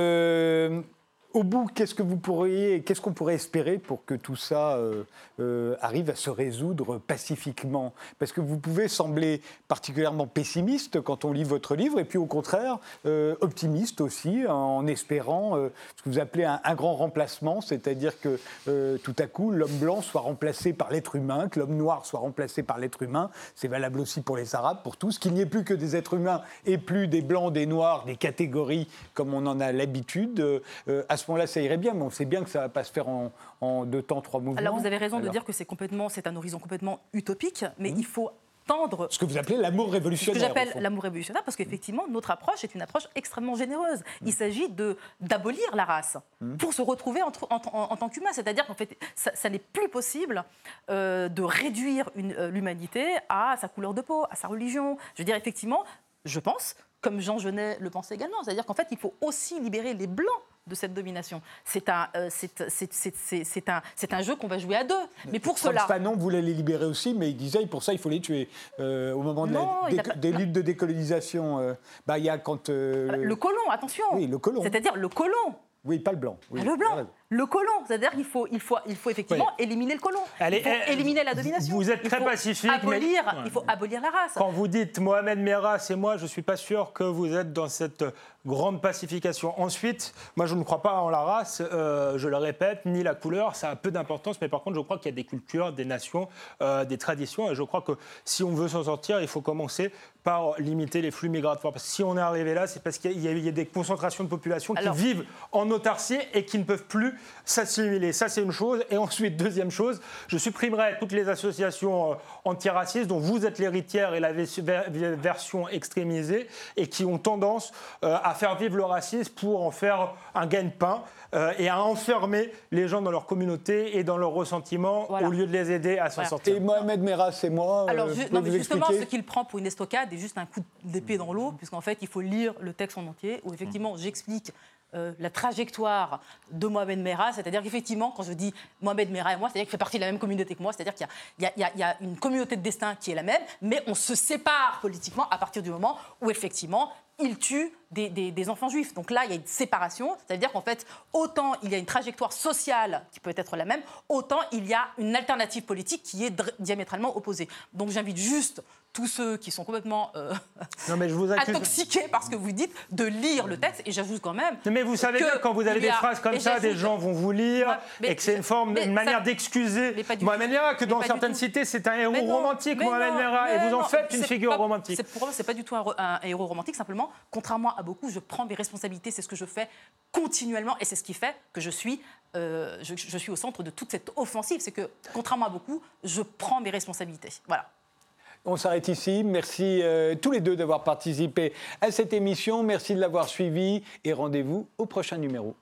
au bout, qu'est-ce que vous pourriez, qu'est-ce qu'on pourrait espérer pour que tout ça euh, euh, arrive à se résoudre pacifiquement? Parce que vous pouvez sembler particulièrement pessimiste quand on lit votre livre, et puis au contraire euh, optimiste aussi, en espérant ce que vous appelez un, grand remplacement, c'est-à-dire que tout à coup l'homme blanc soit remplacé par l'être humain, que l'homme noir soit remplacé par l'être humain. C'est valable aussi pour les Arabes, pour tous, qu'il n'y ait plus que des êtres humains et plus des blancs, des noirs, des catégories comme on en a l'habitude. Là ça irait bien, mais on sait bien que ça ne va pas se faire en, deux temps, trois mouvements. Alors, vous avez raison de dire que c'est complètement, c'est un horizon complètement utopique, mais mmh. il faut tendre. Ce que vous appelez l'amour révolutionnaire. Ce que j'appelle l'amour révolutionnaire, parce qu'effectivement, notre approche est une approche extrêmement généreuse. Il mmh. s'agit d'abolir la race mmh. pour se retrouver en, tant qu'humain. C'est-à-dire qu'en fait, ça, n'est plus possible euh, de réduire euh, l'humanité à sa couleur de peau, à sa religion. Je veux dire, effectivement, je pense, comme Jean Genet le pense également, c'est-à-dire qu'en fait, il faut aussi libérer les Blancs de cette domination. C'est un, euh, c'est, un, un jeu qu'on va jouer à deux. Mais pour cela. Fanon voulait les libérer aussi, mais il disait pour ça il faut les tuer. Euh, au moment des luttes de décolonisation, euh, bah, il y a quand. Le colon, attention. Oui, le colon. C'est-à-dire le colon. Oui, pas le blanc. le blanc. Le colon. C'est-à-dire qu'il faut, il faut, il faut effectivement éliminer le colon. il faut éliminer la domination. Vous êtes très pacifique. Abolir, Il faut abolir la race. Quand vous dites Mohamed Merah, c'est moi, je ne suis pas sûr que vous êtes dans cette grande pacification. Ensuite, moi, je ne crois pas en la race, euh, je le répète, ni la couleur, ça a peu d'importance, mais par contre, je crois qu'il y a des cultures, des nations, euh, des traditions, et je crois que si on veut s'en sortir, il faut commencer par limiter les flux migratoires. Parce que si on est arrivé là, c'est parce qu'il y, a des concentrations de population qui vivent en autarcie et qui ne peuvent plus s'assimiler. Ça, c'est une chose. Et ensuite, deuxième chose, je supprimerai toutes les associations euh, antiracistes dont vous êtes l'héritière et la version extrémisée et qui ont tendance à faire vivre le racisme pour en faire un gagne-pain euh, et à enfermer les gens dans leur communauté et dans leurs ressentiments au lieu de les aider à s'en sortir. Et Mohamed Merah, c'est moi. Euh, Alors, non, mais justement, ce qu'il prend pour une estocade est juste un coup d'épée dans l'eau, puisqu'en fait, il faut lire le texte en entier, où effectivement, j'explique euh, la trajectoire de Mohamed Merah, c'est-à-dire qu'effectivement, quand je dis Mohamed Merah et moi, c'est-à-dire qu'il fait partie de la même communauté que moi, c'est-à-dire qu'il y, y, a une communauté de destin qui est la même, mais on se sépare politiquement à partir du moment où effectivement il tue des, enfants juifs. Donc là, il y a une séparation, c'est-à-dire qu'en fait, autant il y a une trajectoire sociale qui peut être la même, autant il y a une alternative politique qui est diamétralement opposée. Donc j'invite juste tous ceux qui sont complètement euh, mais je vous intoxiqués par ce que vous dites de lire le texte. Et j'ajoute quand même. Mais vous savez que, quand vous avez des phrases comme ça, des gens vont vous lire et que c'est une forme, une manière d'excuser Mohamed Merah, que dans certaines cités, c'est un héros romantique, Mohamed Merah, et vous en faites une figure romantique. Pour moi, c'est pas du tout un, héros romantique. Simplement, contrairement à beaucoup, je prends mes responsabilités. C'est ce que je fais continuellement et c'est ce qui fait que je suis euh, je, je, suis au centre de toute cette offensive. C'est que, contrairement à beaucoup, je prends mes responsabilités. Voilà. On s'arrête ici. Merci euh, tous les deux d'avoir participé à cette émission. Merci de l'avoir suivi et rendez-vous au prochain numéro.